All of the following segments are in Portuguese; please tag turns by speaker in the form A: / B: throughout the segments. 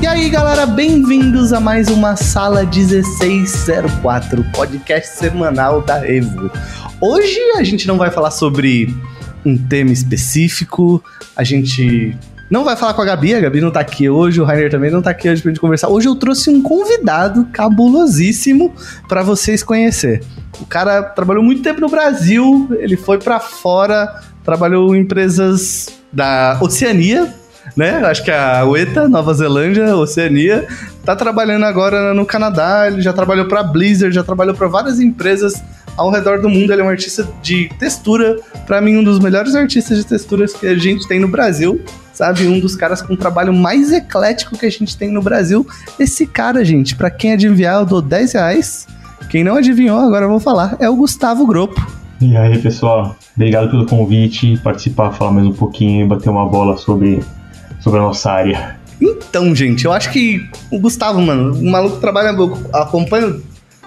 A: E aí, galera, bem-vindos a mais uma Sala 1604, podcast semanal da Evo. Hoje a gente não vai falar sobre um tema específico, a gente não vai falar com a Gabi, a Gabi não tá aqui hoje, o Rainer também não tá aqui hoje pra gente conversar. Hoje eu trouxe um convidado cabulosíssimo para vocês conhecer. O cara trabalhou muito tempo no Brasil, ele foi para fora, trabalhou em empresas da Oceania, né? Acho que a UETA, Nova Zelândia, Oceania, tá trabalhando agora no Canadá, ele já trabalhou para Blizzard, já trabalhou para várias empresas ao redor do mundo. Ele é um artista de textura, para mim um dos melhores artistas de texturas que a gente tem no Brasil, sabe? Um dos caras com o trabalho mais eclético que a gente tem no Brasil. Esse cara, gente, para quem adivinhar, eu dou 10 reais. Quem não adivinhou, agora eu vou falar, é o Gustavo Gropo.
B: E aí, pessoal, obrigado pelo convite, participar, falar mais um pouquinho e bater uma bola sobre, sobre a nossa área.
A: Então, gente, eu acho que o Gustavo, mano, o maluco trabalha, eu acompanho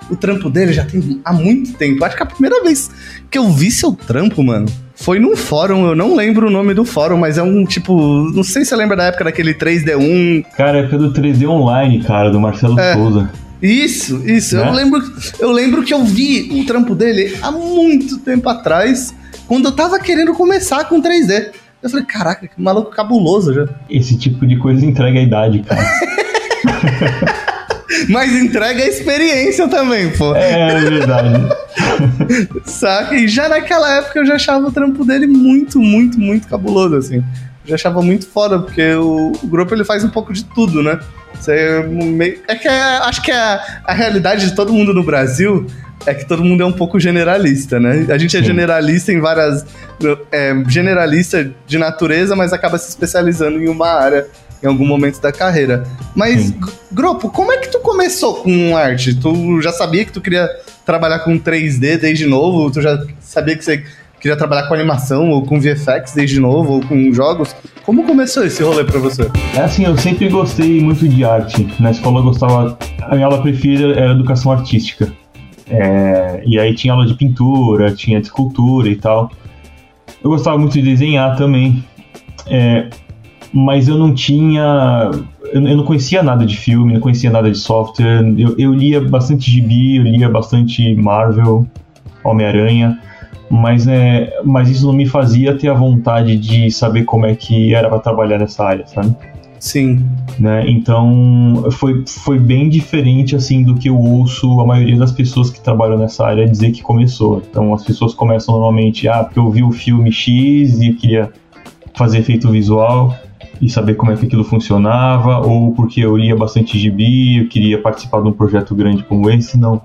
A: o trampo dele já tem há muito tempo. Acho que a primeira vez que eu vi seu trampo, mano, foi num fórum, eu não lembro o nome do fórum, mas é um tipo. Não sei se você lembra da época daquele 3D1.
B: Cara, é época do 3D Online, cara, do Marcelo
A: É.
B: Souza.
A: Isso, isso.
B: Né?
A: Eu, lembro, eu lembro que eu vi o trampo dele há muito tempo atrás, quando eu tava querendo começar com 3D. Eu falei, caraca, que maluco cabuloso já.
B: Esse tipo de coisa entrega a idade, cara.
A: Mas entrega a experiência também, pô.
B: É verdade.
A: Saca? E já naquela época eu já achava o trampo dele muito, muito, muito cabuloso, assim. Eu já achava muito foda, porque o, o grupo ele faz um pouco de tudo, né? Você meio- É que é- acho que a, a realidade de todo mundo no Brasil é que todo mundo é um pouco generalista, né? A gente é generalista em várias. É, generalista de natureza, mas acaba se especializando em uma área em algum momento da carreira. Mas,
B: Sim.
A: G- Gropo, como é que tu começou com arte? Tu já sabia que tu queria trabalhar com 3D desde novo? Tu já sabia que você queria trabalhar com animação ou com VFX desde novo ou com jogos? Como começou esse rolê pra você?
B: É assim, eu sempre gostei muito de arte. Na escola eu gostava. A minha aula preferida era educação artística. É, e aí tinha aula de pintura, tinha de escultura e tal. Eu gostava muito de desenhar também. É, mas eu não tinha. Eu, eu não conhecia nada de filme, não conhecia nada de software. Eu, eu lia bastante gibi, eu lia bastante Marvel, Homem-Aranha. Mas, é, mas isso não me fazia ter a vontade de saber como é que era para trabalhar nessa área, sabe?
A: Sim.
B: né? Então foi, foi bem diferente assim do que eu ouço a maioria das pessoas que trabalham nessa área dizer que começou. Então as pessoas começam normalmente, ah, porque eu vi o filme X e eu queria fazer efeito visual e saber como é que aquilo funcionava, ou porque eu lia bastante gibi, eu queria participar de um projeto grande como esse, não.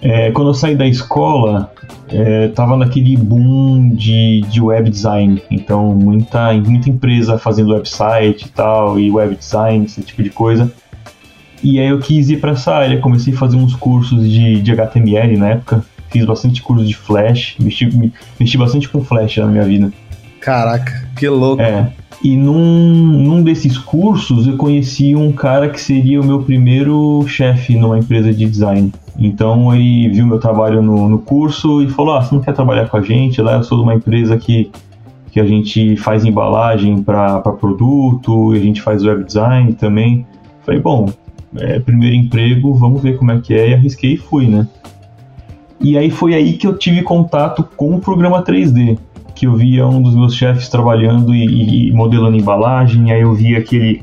B: É, quando eu saí da escola, é, tava naquele boom de, de web design. Então, muita, muita empresa fazendo website e tal, e web design, esse tipo de coisa. E aí eu quis ir para essa área. Comecei a fazer uns cursos de, de HTML na época. Fiz bastante curso de Flash. Mexi, me- mexi bastante com Flash na minha vida.
A: Caraca, que louco.
B: É. E num, num desses cursos eu conheci um cara que seria o meu primeiro chefe numa empresa de design. Então ele viu meu trabalho no, no curso e falou: Ah, você não quer trabalhar com a gente? Lá eu sou de uma empresa que, que a gente faz embalagem para produto e a gente faz web design também. Falei: Bom, é, primeiro emprego, vamos ver como é que é. E arrisquei e fui, né? E aí foi aí que eu tive contato com o programa 3D que eu via um dos meus chefes trabalhando e, e modelando embalagem, aí eu via que ele,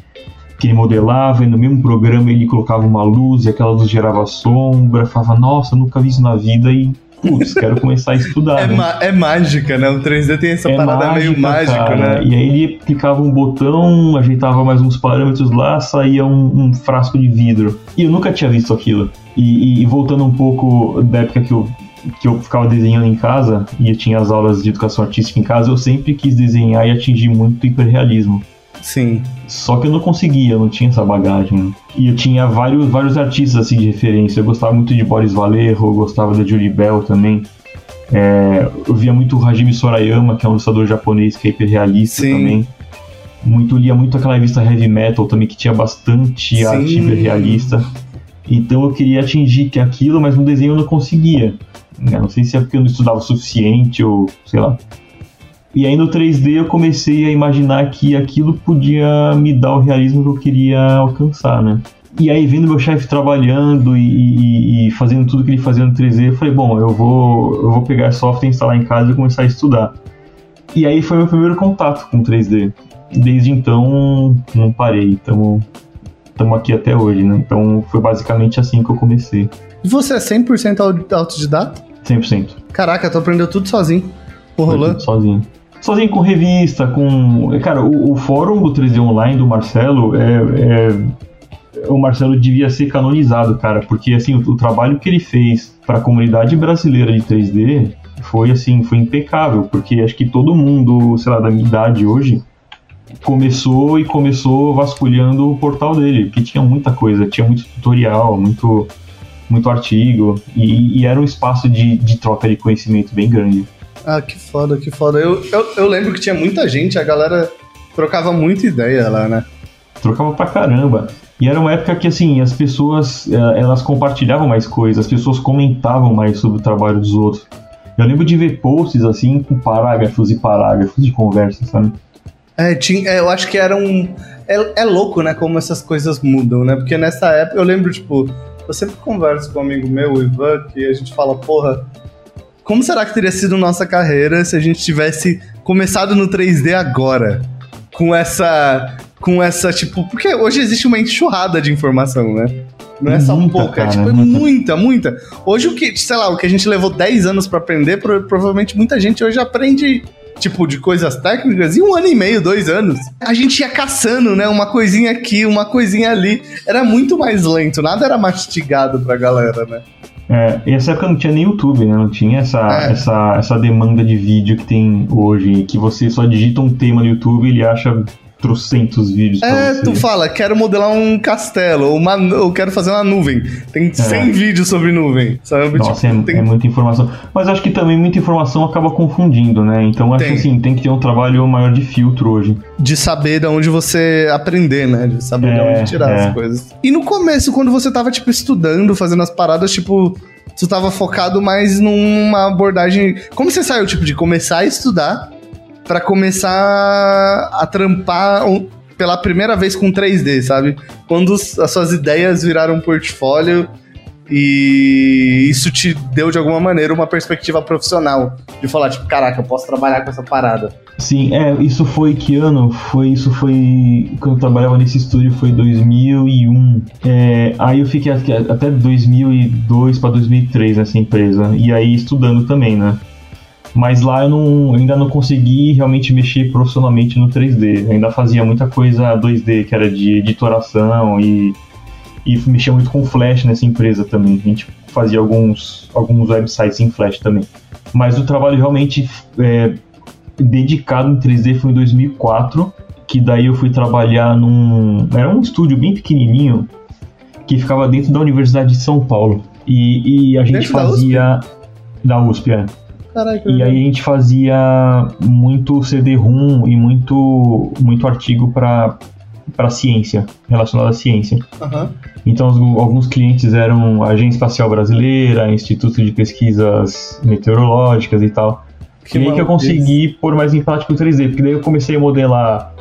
B: que ele modelava e no mesmo programa ele colocava uma luz e aquela luz gerava sombra, falava, nossa, nunca vi isso na vida e, putz, quero começar a estudar,
A: É,
B: né?
A: é mágica, né? O 3D tem essa parada meio mágica,
B: cara.
A: né?
B: E aí ele aplicava um botão, ajeitava mais uns parâmetros lá, saía um, um frasco de vidro. E eu nunca tinha visto aquilo. E, e- e voltando um pouco da época que eu, que eu ficava desenhando em casa, e eu tinha as aulas de educação artística em casa, eu sempre quis desenhar e atingir muito hiperrealismo.
A: Sim.
B: Só que eu não conseguia, eu não tinha essa bagagem. né? E eu tinha vários, vários artistas assim de referência. Eu gostava muito de Boris Vallejo, eu gostava da Julie Bell também. É, eu via muito o Hajime Sorayama, que é um ilustrador japonês que é hiperrealista
A: Sim.
B: também. Muito, lia muito aquela revista Heavy Metal também, que tinha bastante
A: Sim.
B: arte hiperrealista. Então eu queria atingir aquilo, mas no desenho eu não conseguia. Eu não sei se é porque eu não estudava o suficiente ou sei lá. E aí no 3D eu comecei a imaginar que aquilo podia me dar o realismo que eu queria alcançar, né? E aí vendo meu chefe trabalhando e, e, e, fazendo tudo que ele fazia no 3D, eu falei, bom, eu vou, eu vou pegar software, instalar em casa e começar a estudar. E aí foi meu primeiro contato com 3D. Desde então não parei, estamos aqui até hoje, né? Então foi basicamente assim que eu comecei.
A: E você é 100% autodidata?
B: 100%.
A: Caraca, tu aprendeu tudo sozinho. Por rolando?
B: Sozinho sozinho com revista, com. Cara, o, o fórum do 3D Online do Marcelo é, é, O Marcelo devia ser canonizado, cara, porque assim, o, o trabalho que ele fez para a comunidade brasileira de 3D foi assim, foi impecável, porque acho que todo mundo, sei lá, da minha idade hoje começou e começou vasculhando o portal dele, porque tinha muita coisa, tinha muito tutorial, muito muito artigo e, e era um espaço de, de troca de conhecimento bem grande.
A: Ah, que foda, que foda. Eu, eu, eu lembro que tinha muita gente, a galera trocava muita ideia lá, né?
B: Trocava pra caramba. E era uma época que, assim, as pessoas, eh, elas compartilhavam mais coisas, as pessoas comentavam mais sobre o trabalho dos outros. Eu lembro de ver posts, assim, com parágrafos e parágrafos de conversa, sabe?
A: É, tinha, é, eu acho que era um... É, é louco, né, como essas coisas mudam, né? Porque nessa época, eu lembro, tipo, eu sempre converso com um amigo meu, o Ivan, que a gente fala, porra, como será que teria sido nossa carreira se a gente tivesse começado no 3D agora? Com essa. Com essa, tipo. Porque hoje existe uma enxurrada de informação, né? Não é só um pouco, é tipo, é muita, muita. Hoje o que, sei lá, o que a gente levou 10 anos para aprender, provavelmente muita gente hoje aprende tipo, de coisas técnicas, em um ano e meio, dois anos. A gente ia caçando, né? Uma coisinha aqui, uma coisinha ali. Era muito mais lento, nada era mastigado pra galera, né?
B: É, e essa época não tinha nem YouTube, né? Não tinha essa, é. essa, essa demanda de vídeo que tem hoje, que você só digita um tema no YouTube e ele acha trocentos vídeos
A: É, tu fala, quero modelar um castelo, ou uma, eu quero fazer uma nuvem. Tem 100 é. vídeos sobre nuvem, sabe?
B: Nossa, tipo, é, tem... é, muita informação. Mas acho que também muita informação acaba confundindo, né? Então acho tem. que assim, tem que ter um trabalho maior de filtro hoje.
A: De saber de onde você aprender, né? De saber é, de onde tirar as é. coisas. E no começo, quando você tava, tipo, estudando, fazendo as paradas, tipo, tu tava focado mais numa abordagem. Como você saiu, tipo, de começar a estudar para começar a trampar pela primeira vez com 3D, sabe? Quando as suas ideias viraram um portfólio e isso te deu de alguma maneira uma perspectiva profissional de falar tipo, caraca, eu posso trabalhar com essa parada.
B: Sim, é, isso foi que ano? Foi isso foi quando eu trabalhava nesse estúdio foi 2001. É, aí eu fiquei até 2002 para 2003 nessa empresa e aí estudando também, né? Mas lá eu, não, ainda não consegui realmente mexer profissionalmente no 3D. Eu ainda fazia muita coisa 2D, que era de editoração e, e mexia muito com Flash nessa empresa também. A gente fazia alguns, alguns websites em Flash também. Mas o trabalho realmente é, dedicado em 3D foi em 2004, que daí eu fui trabalhar num... Era um estúdio bem pequenininho, que ficava dentro da Universidade de São Paulo. E, e a gente dentro fazia... Da USP, é.
A: Caraca,
B: e aí a gente fazia muito CD-ROM e muito, muito artigo para para ciência, relacionado à ciência.
A: Uhum.
B: Então, os, alguns clientes eram a Agência Espacial Brasileira, Instituto de Pesquisas Meteorológicas e tal. Que e aí que eu consegui pôr mais em prática o 3D, porque daí eu comecei a modelar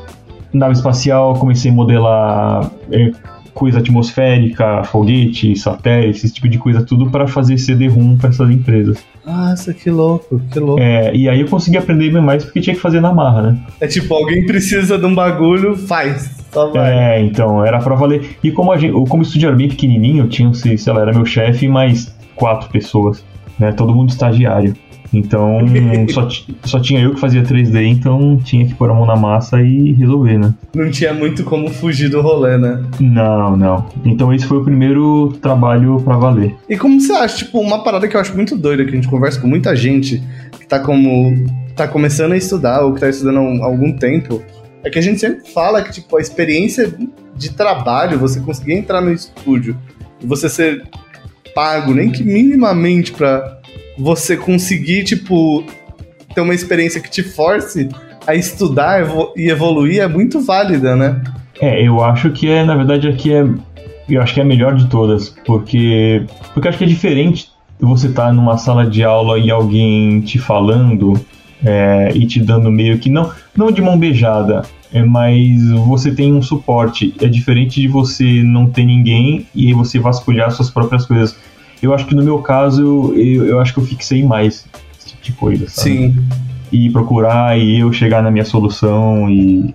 B: nave espacial, comecei a modelar é, coisa atmosférica, foguete, satélite, esse tipo de coisa, tudo para fazer CD-ROM para essas empresas.
A: Nossa, que louco, que louco.
B: É, e aí eu consegui aprender mais porque tinha que fazer na marra, né?
A: É tipo, alguém precisa de um bagulho, faz. Só vai.
B: É, então, era pra valer. E como, a gente, como o estúdio era bem pequenininho, tinha, sei lá, era meu chefe e mais quatro pessoas, né? Todo mundo estagiário. Então, só, só tinha eu que fazia 3D, então tinha que pôr a mão na massa e resolver, né?
A: Não tinha muito como fugir do rolê, né?
B: Não, não. Então esse foi o primeiro trabalho para valer.
A: E como você acha, tipo, uma parada que eu acho muito doida, que a gente conversa com muita gente que tá como. tá começando a estudar ou que tá estudando há algum tempo, é que a gente sempre fala que, tipo, a experiência de trabalho, você conseguir entrar no estúdio e você ser pago, nem que minimamente para você conseguir, tipo, ter uma experiência que te force a estudar e evoluir é muito válida, né?
B: É, eu acho que é, na verdade, aqui é eu acho que é a melhor de todas, porque porque acho que é diferente você estar tá numa sala de aula e alguém te falando é, e te dando meio que não não de mão beijada, é, mas você tem um suporte. É diferente de você não ter ninguém e você vasculhar suas próprias coisas. Eu acho que no meu caso, eu, eu acho que eu fixei mais esse tipo de coisa, sabe?
A: Sim.
B: E procurar e eu chegar na minha solução e,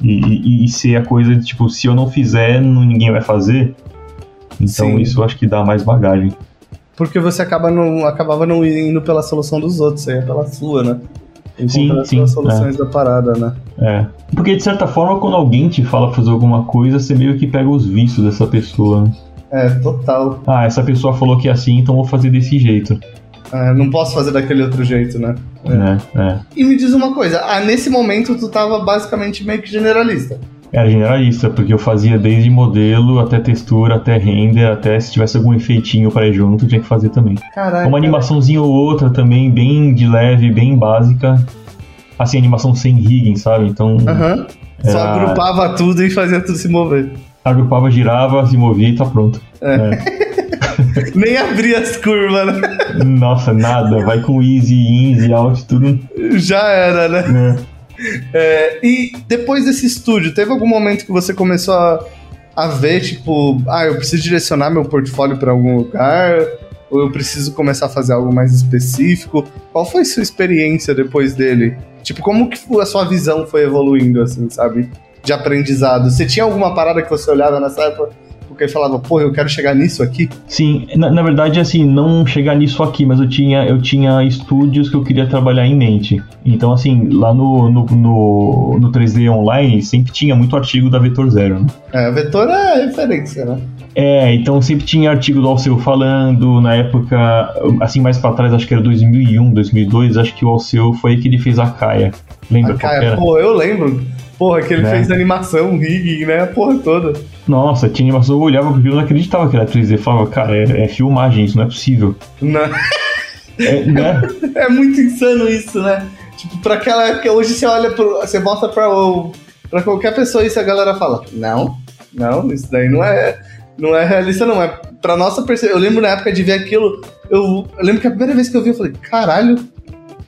B: e, e, ser a coisa de tipo, se eu não fizer, ninguém vai fazer. Então Sim. isso eu acho que dá mais bagagem.
A: Porque você acaba não, acabava não indo pela solução dos outros, você ia pela sua, né?
B: sim, sim,
A: as soluções é. da parada, né?
B: É. Porque de certa forma, quando alguém te fala fazer alguma coisa, você meio que pega os vícios dessa pessoa. Né?
A: É, total.
B: Ah, essa pessoa falou que é assim, então vou fazer desse jeito.
A: É, não posso fazer daquele outro jeito, né?
B: É. é,
A: E me diz uma coisa, ah, nesse momento tu tava basicamente meio que generalista.
B: Era generalista, porque eu fazia desde modelo até textura, até render, até se tivesse algum efeitinho para ir junto, tinha que fazer também.
A: Caraca.
B: Uma animaçãozinha ou outra também, bem de leve, bem básica. Assim, animação sem rigging, sabe? Então.
A: Uhum. Só agrupava tudo e fazia tudo se mover.
B: Agrupava, girava, se movia e tá pronto.
A: É. é. Nem abria as curvas, né?
B: Nossa, nada. Vai com easy, easy, out, tudo.
A: Já era, né? É. É, e depois desse estúdio, teve algum momento que você começou a, a ver, tipo, ah, eu preciso direcionar meu portfólio para algum lugar? Ou eu preciso começar a fazer algo mais específico? Qual foi sua experiência depois dele? Tipo, como que a sua visão foi evoluindo, assim, sabe? De aprendizado. Você tinha alguma parada que você olhava nessa época? porque falava, pô, eu quero chegar nisso aqui?
B: Sim, na, na, verdade, assim, não chegar nisso aqui, mas eu tinha, eu tinha estúdios que eu queria trabalhar em mente. Então, assim, lá no, no, no, no 3D Online sempre tinha muito artigo da Vetor Zero, né?
A: É, a Vetor é referência, né?
B: É, então sempre tinha artigo do Alceu falando, na época, assim, mais para trás, acho que era 2001, 2002, acho que o Alceu foi que ele fez a Caia. Lembra? A
A: Caia, pô, eu lembro. Porra, que ele né? fez animação, rigging, né? A porra toda.
B: Nossa, tinha animação, eu olhava porque eu não acreditava que era 3D. Eu falava, cara, é, é filmagem, isso não é possível.
A: Não. É, né? é muito insano isso, né? Tipo, pra aquela época, hoje você olha pro. Você mostra pra, pra qualquer pessoa isso a galera fala, não, não, isso daí não é. Não é realista, não. É pra nossa percepção. Eu lembro na época de ver aquilo. Eu, eu lembro que a primeira vez que eu vi, eu falei, caralho,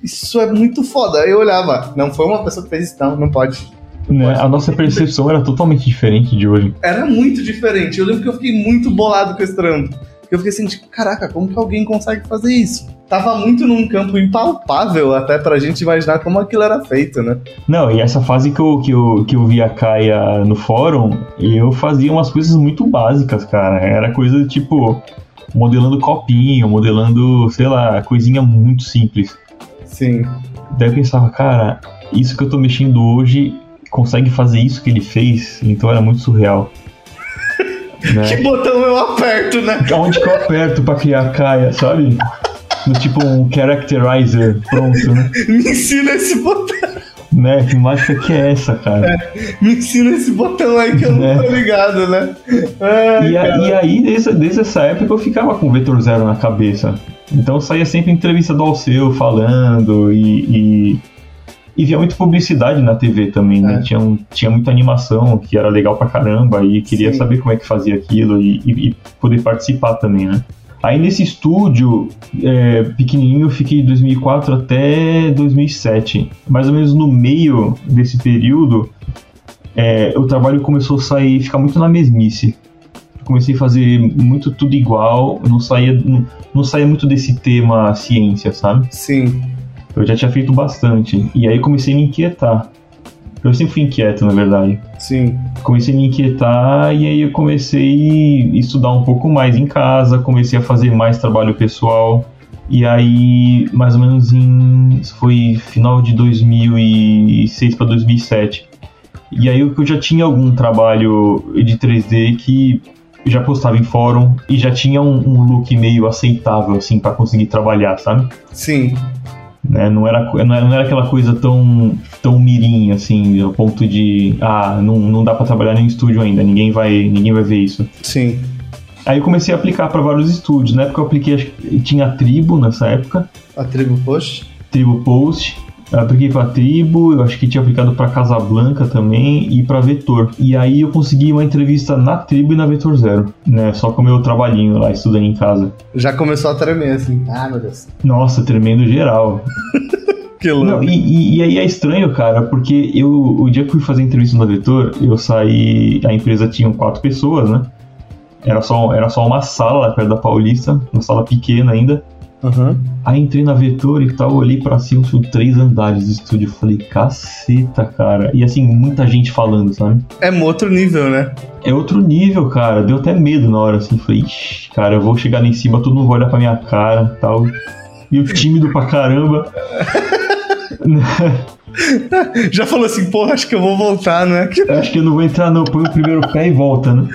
A: isso é muito foda. Aí eu olhava, não foi uma pessoa que fez isso, não, não pode.
B: Né? A nossa percepção era totalmente diferente de hoje.
A: Era muito diferente. Eu lembro que eu fiquei muito bolado com esse trampo. Eu fiquei assim, tipo, caraca, como que alguém consegue fazer isso? Tava muito num campo impalpável até pra gente imaginar como aquilo era feito, né?
B: Não, e essa fase que eu, que eu, que eu vi a Kaia no fórum, eu fazia umas coisas muito básicas, cara. Era coisa tipo modelando copinho, modelando, sei lá, coisinha muito simples.
A: Sim.
B: Daí eu pensava, cara, isso que eu tô mexendo hoje consegue fazer isso que ele fez, então era muito surreal.
A: Né? Que botão eu aperto, né?
B: Onde que eu aperto pra criar a Kaia, sabe? Do tipo um characterizer pronto, né?
A: Me ensina esse botão.
B: Né? Que mágica que é essa, cara?
A: É, me ensina esse botão aí que eu né? não tô ligado, né?
B: Ai, e, a, e, aí, desde, desde essa época, eu ficava com o Vetor Zero na cabeça. Então saía sempre entrevista do Alceu falando e, e e via muita publicidade na TV também, né? É. Tinha, um, tinha muita animação que era legal pra caramba e queria Sim. saber como é que fazia aquilo e, e, e, poder participar também, né? Aí nesse estúdio é, pequenininho eu fiquei de 2004 até 2007. Mais ou menos no meio desse período, é, o trabalho começou a sair, ficar muito na mesmice. Comecei a fazer muito tudo igual, não saía, não, não saía muito desse tema ciência, sabe?
A: Sim.
B: Eu já tinha feito bastante. E aí comecei a me inquietar. Eu sempre fui inquieto, na verdade.
A: Sim.
B: Comecei a me inquietar e aí eu comecei a estudar um pouco mais em casa, comecei a fazer mais trabalho pessoal. E aí, mais ou menos em. Foi final de 2006 para 2007. E aí eu já tinha algum trabalho de 3D que já postava em fórum e já tinha um, um look meio aceitável, assim, para conseguir trabalhar, sabe?
A: Sim.
B: Né? Não, era, não era aquela coisa tão, tão mirim, assim, ao ponto de, ah, não, não dá para trabalhar em estúdio ainda, ninguém vai, ninguém vai ver isso.
A: Sim.
B: Aí eu comecei a aplicar para vários estúdios. Na época eu apliquei, acho que tinha a Tribo nessa época.
A: A Tribo Post?
B: Tribo Post. Eu apliquei pra Tribo, eu acho que tinha aplicado pra Casablanca também e pra Vetor. E aí eu consegui uma entrevista na Tribo e na Vetor Zero, né? Só com o meu trabalhinho lá, estudando em casa.
A: Já começou a tremer, assim. Ah, meu Deus.
B: Nossa, tremendo geral.
A: Que louco.
B: Não, e, e- e aí é estranho, cara, porque eu, o dia que fui fazer entrevista na Vetor, eu saí. A empresa tinha quatro pessoas, né? Era só, era só uma sala lá perto da Paulista, uma sala pequena ainda.
A: Aham.
B: Aí entrei na Vetor e tal, olhei pra cima, tinha três andares de estúdio. Falei, caceta, cara. E assim, muita gente falando, sabe?
A: É um outro nível, né?
B: É outro nível, cara. Deu até medo na hora, assim. Falei, ixi, cara, eu vou chegar lá em cima, todo mundo vai olhar pra minha cara e tal. E eu tímido pra caramba.
A: Já falou assim, porra, acho que eu vou voltar, é?
B: Eu Acho que eu não vou entrar, não. Põe o primeiro pé e volta, né?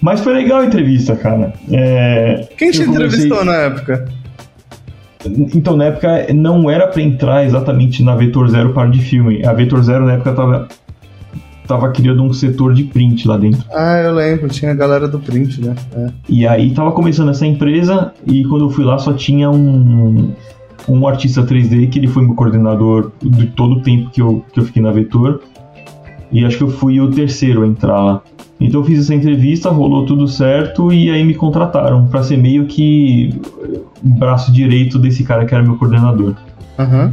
B: Mas foi legal a entrevista, cara. É,
A: Quem te entrevistou na época?
B: Então, na época, não era pra entrar exatamente na Vetor Zero para de filme. A Vetor Zero, na época, tava, tava criando um setor de print lá dentro.
A: Ah, eu lembro, tinha a galera do print, né? É.
B: E aí tava começando essa empresa e quando eu fui lá só tinha um, um artista 3D que ele foi meu coordenador de todo o tempo que eu, que eu fiquei na Vetor. E acho que eu fui o terceiro a entrar lá. Então eu fiz essa entrevista, rolou tudo certo e aí me contrataram pra ser meio que o braço direito desse cara que era meu coordenador.
A: Aham.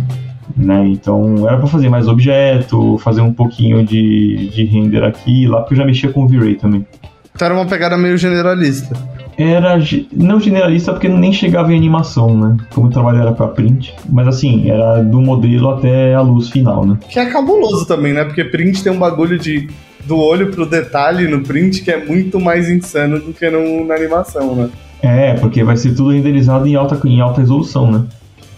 B: Né? Então era pra fazer mais objeto, fazer um pouquinho de, de render aqui e lá, porque eu já mexia com V-Ray também.
A: Então era uma pegada meio generalista.
B: Era não generalista porque nem chegava em animação, né? Como o trabalho era pra print. Mas assim, era do modelo até a luz final, né?
A: Que é cabuloso também, né? Porque print tem um bagulho de do olho pro detalhe no print que é muito mais insano do que no, na animação, né?
B: É, porque vai ser tudo renderizado em alta, em alta resolução, né?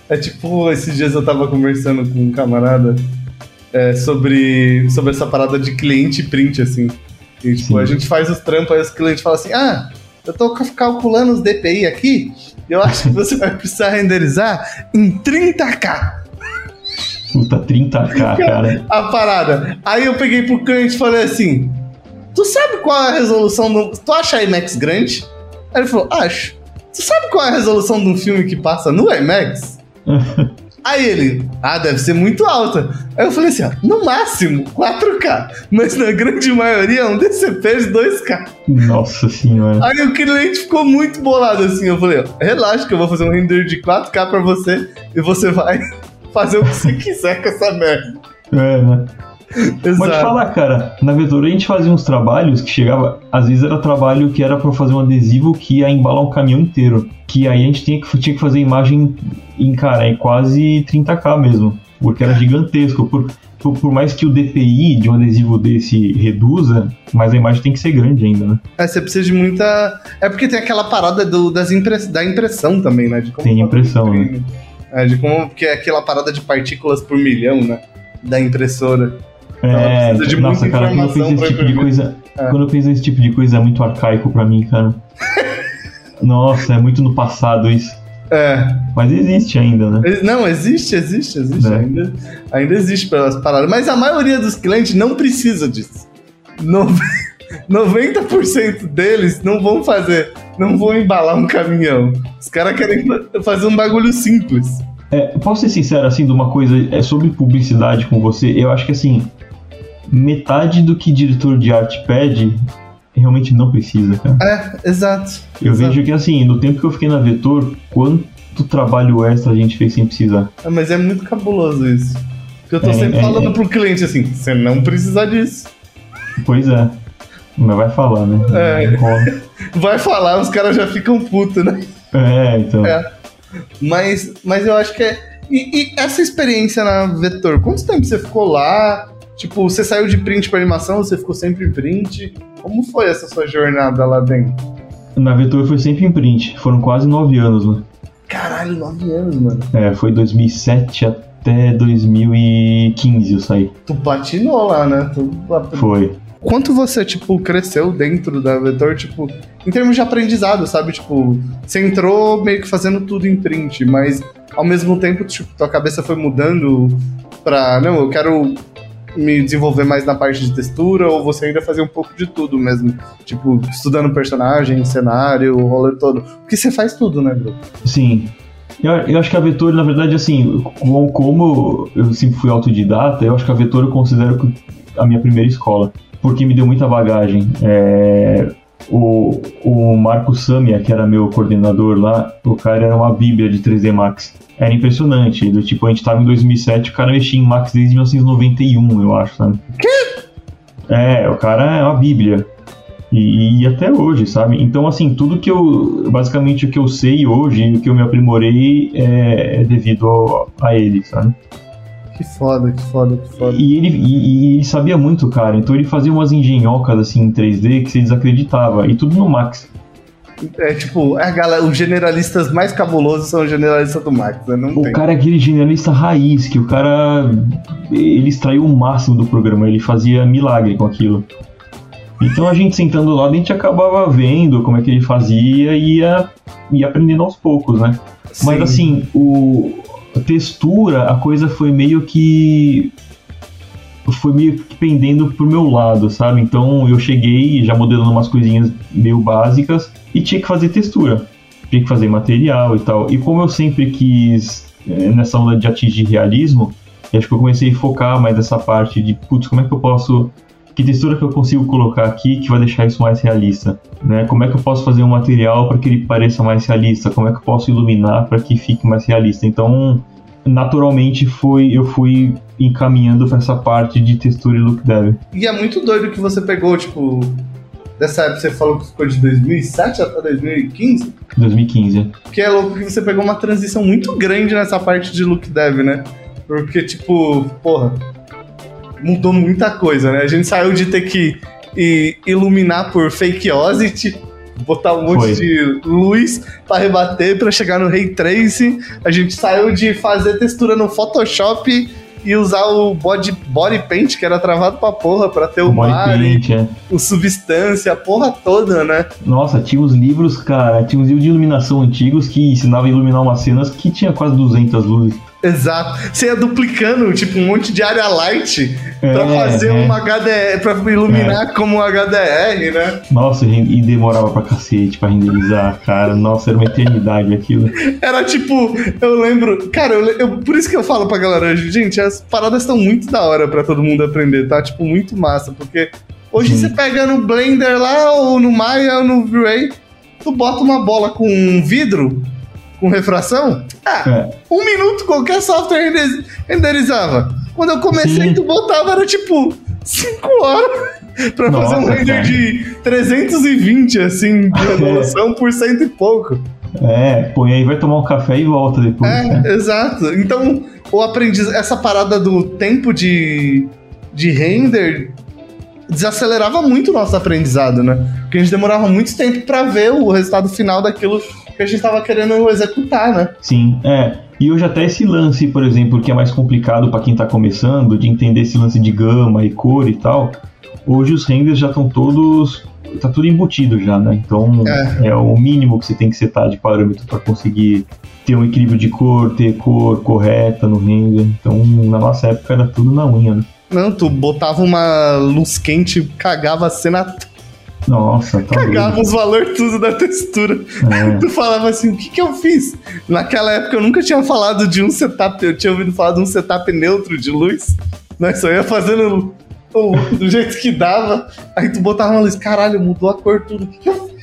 A: É tipo, esses dias eu tava conversando com um camarada é, sobre, sobre essa parada de cliente print, assim. E, tipo,
B: Sim.
A: a gente faz os trampos, aí os clientes falam assim, ah, eu tô ca- calculando os DPI aqui, e eu acho que você vai precisar renderizar em 30k.
B: Puta, 30k, cara.
A: a parada. Aí eu peguei pro cliente e falei assim: Tu sabe qual é a resolução do. Tu acha IMAX grande? Aí ele falou: Acho. Tu sabe qual é a resolução de um filme que passa no IMAX? Aí ele, ah, deve ser muito alta. Aí eu falei assim, ó, no máximo 4K, mas na grande maioria é um DCP de 2K.
B: Nossa senhora.
A: Aí o cliente ficou muito bolado assim. Eu falei, ó, relaxa que eu vou fazer um render de 4K pra você e você vai fazer o que você quiser com essa merda.
B: É, né?
A: Exato.
B: Pode falar, cara. Na Vetor a gente fazia uns trabalhos que chegava. Às vezes era trabalho que era pra fazer um adesivo que ia embalar um caminhão inteiro. Que aí a gente tinha que, tinha que fazer imagem em, cara, em quase 30k mesmo. Porque era gigantesco. Por, por, por mais que o DPI de um adesivo desse reduza, mas a imagem tem que ser grande ainda, né?
A: É, você precisa de muita. É porque tem aquela parada do, das impress... da impressão também, né? De como
B: Tem impressão,
A: imprime. É, de como. Porque é aquela parada de partículas por milhão, né? Da impressora.
B: É,
A: precisa de
B: nossa,
A: muita
B: cara, quando eu fiz esse tipo de coisa.
A: É.
B: Quando eu fiz esse tipo de coisa é muito arcaico pra mim, cara. Nossa, é muito no passado isso.
A: É.
B: Mas existe ainda, né?
A: Não, existe, existe, existe.
B: É.
A: Ainda, ainda existe pelas paradas. Mas a maioria dos clientes não precisa disso. Nove- 90% deles não vão fazer, não vão embalar um caminhão. Os caras querem fa- fazer um bagulho simples.
B: É, posso ser sincero, assim, de uma coisa é sobre publicidade com você? Eu acho que, assim, metade do que diretor de arte pede realmente não precisa, cara.
A: É, exato.
B: Eu
A: exato.
B: vejo que, assim, no tempo que eu fiquei na Vetor, quanto trabalho extra a gente fez sem precisar.
A: É, mas é muito cabuloso isso. Porque eu tô
B: É,
A: sempre
B: é,
A: falando
B: é.
A: pro cliente assim: você não precisa disso.
B: Pois é. Mas vai falar, né?
A: É. Vai falar, os caras já ficam putos, né?
B: É, então.
A: É. Mas, mas eu acho que é. E, e essa experiência na Vetor, quanto tempo você ficou lá? Tipo, você saiu de print pra animação, você ficou sempre em print? Como foi essa sua jornada lá dentro?
B: Na Vetor foi sempre em print. Foram quase nove anos, né?
A: Caralho, nove anos, mano.
B: É, foi 2007 até 2015 eu saí.
A: Tu platinou lá, né? Tu...
B: Foi.
A: Quanto você, tipo, cresceu dentro da Vetor, tipo, em termos de aprendizado, sabe? Tipo, você entrou meio que fazendo tudo em print, mas ao mesmo tempo, tipo, tua cabeça foi mudando pra, não, eu quero me desenvolver mais na parte de textura, ou você ainda fazia um pouco de tudo mesmo? Tipo, estudando personagem, cenário, o rolê todo. Porque você faz tudo, né, Bro?
B: Sim. Eu, eu, acho que a Vetor, na verdade, assim, como eu sempre fui autodidata, eu acho que a Vetor eu considero a minha primeira escola, porque me deu muita bagagem. É, o, o Marco Samia, que era meu coordenador lá, o cara era uma bíblia de 3D Max. Era impressionante. Do, tipo, a gente tava em 2007, o cara mexia em Max desde 1991, eu acho, sabe?
A: Que?
B: É, o cara é uma bíblia. E, e, até hoje, sabe? Então, assim, tudo que eu. Basicamente, o que eu sei hoje, o que eu me aprimorei é, é devido a ele, sabe?
A: Que foda, que foda, que foda.
B: E ele, e, e ele sabia muito, cara. Então, ele fazia umas engenhocas, assim, em 3D que você desacreditava. E tudo no Max.
A: É tipo, a galera, os generalistas mais cabulosos são os generalistas do Max, né? Não
B: o
A: tem.
B: cara é aquele generalista raiz, que o cara. Ele extraiu o máximo do programa, ele fazia milagre com aquilo. Então a gente sentando lá, a gente acabava vendo como é que ele fazia e ia, ia aprendendo aos poucos, né? Sim. Mas assim, o, textura, a coisa foi meio que. Foi meio que pendendo pro meu lado, sabe? Então eu cheguei já modelando umas coisinhas meio básicas e tinha que fazer textura. Tinha que fazer material e tal. E como eu sempre quis, eh, nessa onda de atingir realismo, acho que eu comecei a focar mais nessa parte de, putz, como é que eu posso que textura que eu consigo colocar aqui que vai deixar isso mais realista, né? Como é que eu posso fazer um material para que ele pareça mais realista? Como é que eu posso iluminar para que fique mais realista? Então, naturalmente foi eu fui encaminhando para essa parte de textura e look dev.
A: E é muito doido que você pegou, tipo, dessa época você falou que ficou de 2007 até 2015?
B: 2015.
A: Que é louco que você pegou uma transição muito grande nessa parte de look dev, né? Porque, tipo, porra, mudou muita coisa, né? A gente saiu de ter que iluminar por fakeosity, botar um monte Foi. de luz para rebater para chegar no ray tracing. A gente saiu de fazer textura no Photoshop e usar o body, body paint, que era travado pra porra, pra ter o, o mar, paint, é. o substância, a porra toda, né?
B: Nossa, tinha uns livros, cara, tinha uns livros de iluminação antigos que ensinavam a iluminar umas cenas que tinha quase 200 luzes.
A: Exato. Você ia duplicando, tipo, um monte de área light é, pra fazer é. uma HDR, pra iluminar é. como um HDR, né?
B: Nossa, e demorava pra cacete pra renderizar, cara. Nossa, era uma eternidade aquilo.
A: Era tipo, eu lembro. Cara, eu, eu, por isso que eu falo pra galera, gente, as paradas estão muito da hora pra todo mundo aprender, tá? Tipo, muito massa, porque hoje Sim. você pega no Blender lá, ou no Maya, ou no V-Ray, tu bota uma bola com um vidro com refração, ah, é. um minuto qualquer software renderizava. Quando eu comecei, Sim. tu botava, era tipo 5 horas pra Nossa, fazer um render cara. de 320, assim, de resolução por cento e pouco.
B: É, põe aí, vai tomar um café e volta depois.
A: É, né? exato. Então, o aprendiz, essa parada do tempo de, de render desacelerava muito o nosso aprendizado, né? Porque a gente demorava muito tempo para ver o resultado final daquilo que a gente estava querendo executar, né?
B: Sim, é. E hoje até esse lance, por exemplo, que é mais complicado para quem está começando, de entender esse lance de gama e cor e tal, hoje os renders já estão todos tá tudo embutido já, né? Então é. é, o mínimo que você tem que setar de parâmetro para conseguir ter um equilíbrio de cor, ter cor correta no render. Então na nossa época era tudo na unha, né?
A: Não, tu botava uma luz quente, cagava a cena
B: nossa, tá
A: Cagava os valores tudo da textura. É. Tu falava assim, o que que eu fiz? Naquela época eu nunca tinha falado de um setup, eu tinha ouvido falar de um setup neutro de luz. Né? Só ia fazendo do jeito que dava. Aí tu botava uma luz, caralho, mudou a cor tudo. O que que eu fiz?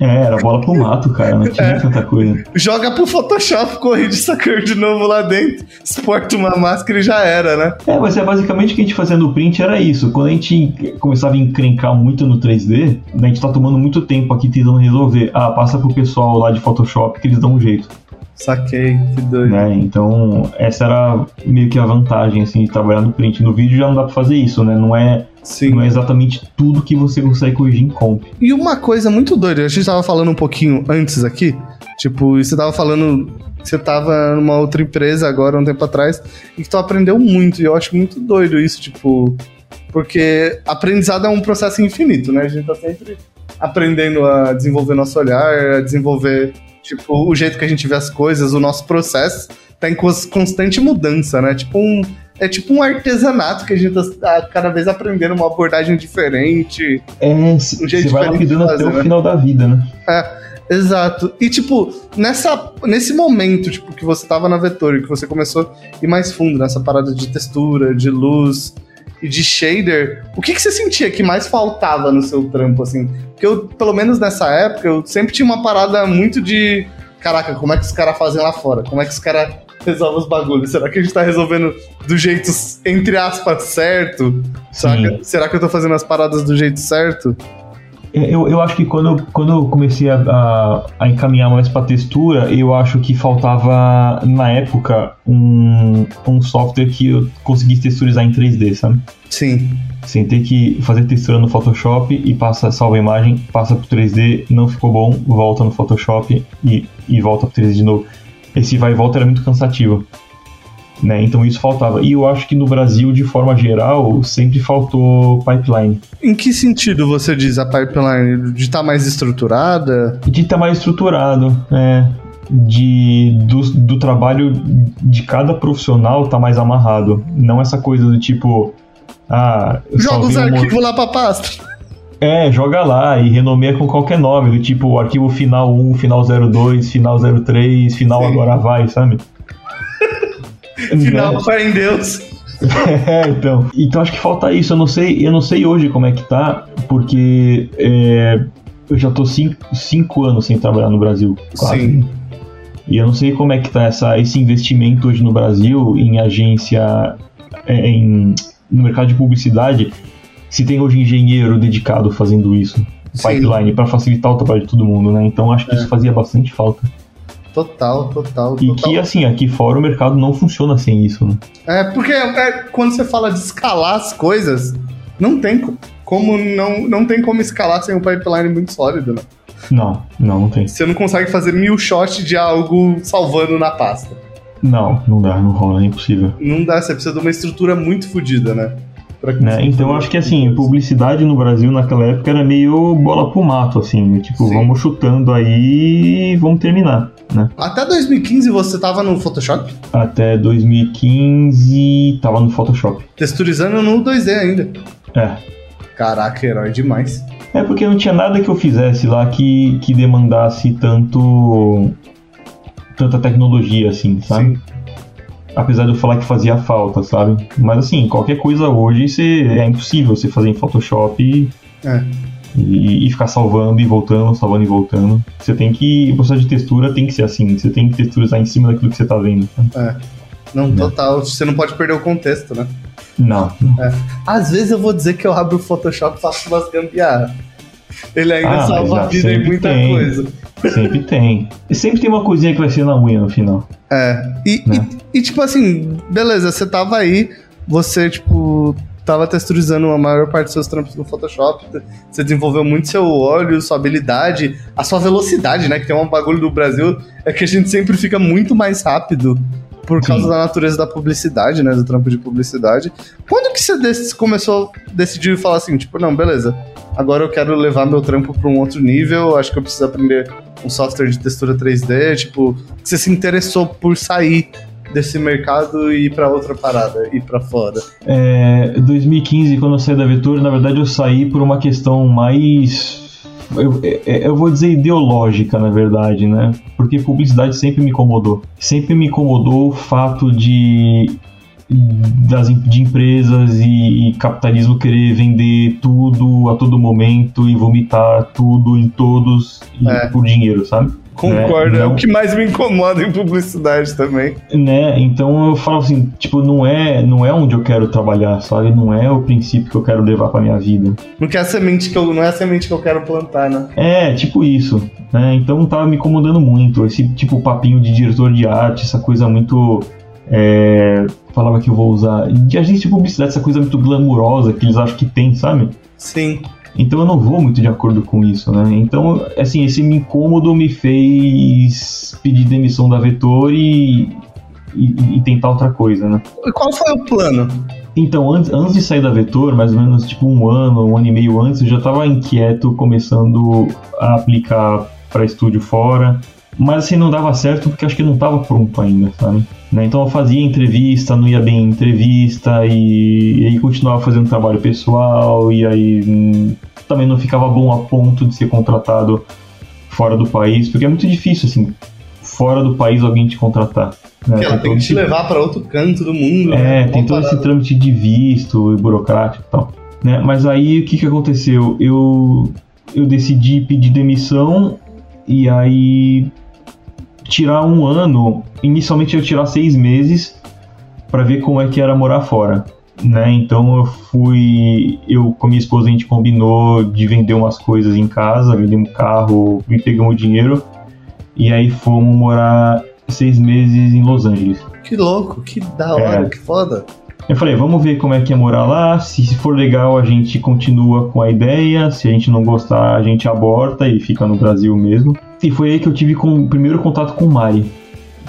B: É, era bola pro mato, cara, não tinha é. tanta coisa.
A: Joga pro Photoshop, corrige essa cor de novo lá dentro, exporta uma máscara e já era, né?
B: É, mas é basicamente o que a gente fazia no print era isso. Quando a gente começava a encrencar muito no 3D, a gente tá tomando muito tempo aqui tentando resolver. Ah, passa pro pessoal lá de Photoshop que eles dão um jeito.
A: Saquei, que doido.
B: Né? Então, essa era meio que a vantagem, assim, de trabalhar no print. No vídeo já não dá pra fazer isso, né? Não é, Sim. não é exatamente tudo que você consegue corrigir em comp.
A: E uma coisa muito doida, a gente tava falando um pouquinho antes aqui, tipo, você tava falando que você tava numa outra empresa agora, um tempo atrás, e que tu aprendeu muito, e eu acho muito doido isso, tipo... Porque aprendizado é um processo infinito, né? A gente tá sempre aprendendo a desenvolver nosso olhar, a desenvolver Tipo, o jeito que a gente vê as coisas, o nosso processo tá em constante mudança, né? Tipo um, é tipo um artesanato que a gente tá cada vez aprendendo uma abordagem diferente.
B: É, um jeito você vai lapidando até o né? final da vida, né?
A: É. Exato. E, tipo, nessa, nesse momento, tipo, que você tava na Vetor, que você começou a ir mais fundo nessa parada de textura, de luz e de shader, o que, que você sentia que mais faltava no seu trampo, assim? Porque eu, pelo menos nessa época, eu sempre tinha uma parada muito de. Caraca, como é que os caras fazem lá fora? Como é que os caras resolvem os bagulhos? Será que a gente tá resolvendo do jeito, entre aspas, certo? Saca? Será que eu tô fazendo as paradas do jeito certo?
B: Eu, eu acho que quando, quando eu comecei a, a, a encaminhar mais para textura, eu acho que faltava, na época, um, um software que eu conseguisse texturizar em 3D, sabe?
A: Sim.
B: Sem ter que fazer textura no Photoshop e passa, salva a imagem, passa pro 3D, não ficou bom, volta no Photoshop e, e volta pro 3D de novo. Esse vai e volta era muito cansativo. Né? Então isso faltava. E eu acho que no Brasil, de forma geral, sempre faltou pipeline.
A: Em que sentido você diz a pipeline? De estar tá mais estruturada?
B: De estar tá mais estruturado, é. De, do, do trabalho de cada profissional tá mais amarrado. Não essa coisa do tipo. Ah,
A: Joga os arquivos um... lá pra pasta.
B: É, joga lá e renomeia com qualquer nome, do tipo arquivo final 1, final 02, final 03, final Sim. agora vai, sabe?
A: Final, fé em Deus.
B: É, então. Então acho que falta isso. Eu não sei, eu não sei hoje como é que tá, porque é, eu já tô cinco, cinco anos sem trabalhar no Brasil. Quase. Sim. E eu não sei como é que tá essa, esse investimento hoje no Brasil em agência, é, em, no mercado de publicidade, se tem hoje engenheiro dedicado fazendo isso, pipeline, para facilitar o trabalho de todo mundo, né? Então acho que é. isso fazia bastante falta.
A: Total, total,
B: E que, assim, aqui fora o mercado não funciona sem isso, né?
A: É, porque é, quando você fala de escalar as coisas, não tem como não, não tem como escalar sem um pipeline muito sólido, né?
B: Não, não, não tem.
A: Você não consegue fazer mil shots de algo salvando na pasta.
B: Não, não dá, não rola, é impossível.
A: Não dá, você precisa de uma estrutura muito fodida, né?
B: Né? Então acho que assim, publicidade no Brasil naquela época era meio bola pro mato, assim, tipo, Sim. vamos chutando aí e vamos terminar, né?
A: Até 2015 você tava no Photoshop?
B: Até 2015 tava no Photoshop.
A: Texturizando no 2D ainda.
B: É.
A: Caraca, herói demais.
B: É porque não tinha nada que eu fizesse lá que, que demandasse tanto tanta tecnologia assim, sabe? Sim apesar de eu falar que fazia falta, sabe? Mas assim, qualquer coisa hoje você, é impossível você fazer em Photoshop e, é. e, e, ficar salvando e voltando, salvando e voltando. Você tem que. O processo de textura tem que ser assim, você tem que texturizar em cima daquilo que você tá vendo.
A: É. Não, é. total. Você não pode perder o contexto, né?
B: Não.
A: não. É. Às vezes eu vou dizer que eu abro o Photoshop e faço umas gambiarras. Ele ainda ah, salva a vida em muita
B: tem.
A: coisa.
B: Sempre tem. E sempre tem uma coisinha que vai ser na unha no final.
A: É. E, né? e, e, tipo assim, beleza, você tava aí, você, tipo, tava texturizando a maior parte dos seus trampos no Photoshop, você desenvolveu muito seu olho, sua habilidade, a sua velocidade, né? Que tem um bagulho do Brasil, é que a gente sempre fica muito mais rápido por causa Sim. da natureza da publicidade, né? Do trampo de publicidade. Quando que você começou, decidiu falar assim, tipo, não, beleza, agora eu quero levar meu trampo para um outro nível, acho que eu preciso aprender um software de textura 3D, tipo, você se interessou por sair desse mercado e ir para outra parada, ir para fora?
B: É, 2015, quando eu saí da Vetor, na verdade eu saí por uma questão mais eu, é, eu, vou dizer ideológica, na verdade, né? Porque publicidade sempre me incomodou. Sempre me incomodou o fato de das, de empresas e, e, capitalismo querer vender tudo a todo momento e vomitar tudo em todos é. por dinheiro, sabe?
A: Concordo, né? é o que mais me incomoda em publicidade também.
B: Né? Então eu falo assim, tipo, não é, não é onde eu quero trabalhar, sabe? Não é o princípio que eu quero levar para minha vida.
A: Não, é a semente que eu, não é a semente que eu quero plantar, né?
B: É, tipo isso. Né? Então tava me incomodando muito. Esse tipo papinho de diretor de arte, essa coisa muito. É, falava que eu vou usar. De agência de publicidade, essa coisa muito glamurosa que eles acham que tem, sabe?
A: Sim.
B: Então eu não vou muito de acordo com isso, né? Então, assim, esse incômodo me fez pedir demissão da Vetor e, e, e tentar outra coisa, né?
A: E qual foi o plano?
B: Então, antes, antes de sair da Vetor, mais ou menos tipo um ano, um ano e meio antes, eu já estava inquieto, começando a aplicar para estúdio fora. Mas assim, não dava certo porque acho que não estava pronto ainda, sabe? Né? Então eu fazia entrevista, não ia bem em entrevista e, e aí continuava fazendo trabalho pessoal e aí hum, também não ficava bom a ponto de ser contratado fora do país, porque é muito difícil, assim, fora do país alguém te contratar. Né?
A: Porque ela tem que te levar para outro canto do mundo.
B: É,
A: né?
B: tem todo esse trâmite de visto e burocrático e tal. Né? Mas aí o que, que aconteceu? Eu, eu decidi pedir demissão e aí tirar um ano. Inicialmente eu ia tirar seis meses para ver como é que era morar fora. Né? Então eu fui, eu com minha esposa a gente combinou de vender umas coisas em casa, vender um carro e pegamos o dinheiro e aí fomos morar seis meses em Los Angeles.
A: Que louco, que da hora,
B: É.
A: que foda.
B: Eu falei, vamos ver como é que é morar lá. Se se for legal, a gente continua com a ideia. Se a gente não gostar, a gente aborta e fica no Brasil mesmo. E foi aí que eu tive com, o primeiro contato com o Mari.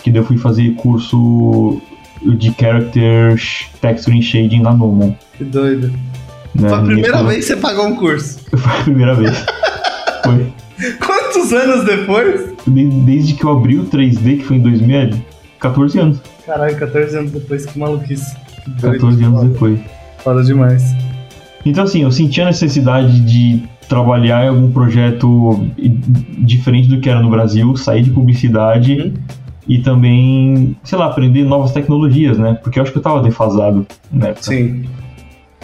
B: Que daí eu fui fazer curso de Character Texturing Shading na Nomon.
A: Que doido.
B: Né?
A: Foi a primeira
B: Minha-
A: vez que você pagou um curso.
B: Foi a primeira vez. foi.
A: Quantos anos depois?
B: De- Desde que eu abri o 3D, que foi em 2000, é 14 anos.
A: Caralho, 14 anos depois, que maluquice. Que doido,
B: 14 anos
A: foda.
B: depois.
A: Foda demais.
B: Então, assim, eu senti a necessidade de trabalhar em algum projeto diferente do que era no Brasil, sair de publicidade
A: Uhum.
B: e também, sei lá, aprender novas tecnologias, né? Porque eu acho que eu tava defasado, né?
A: Sim.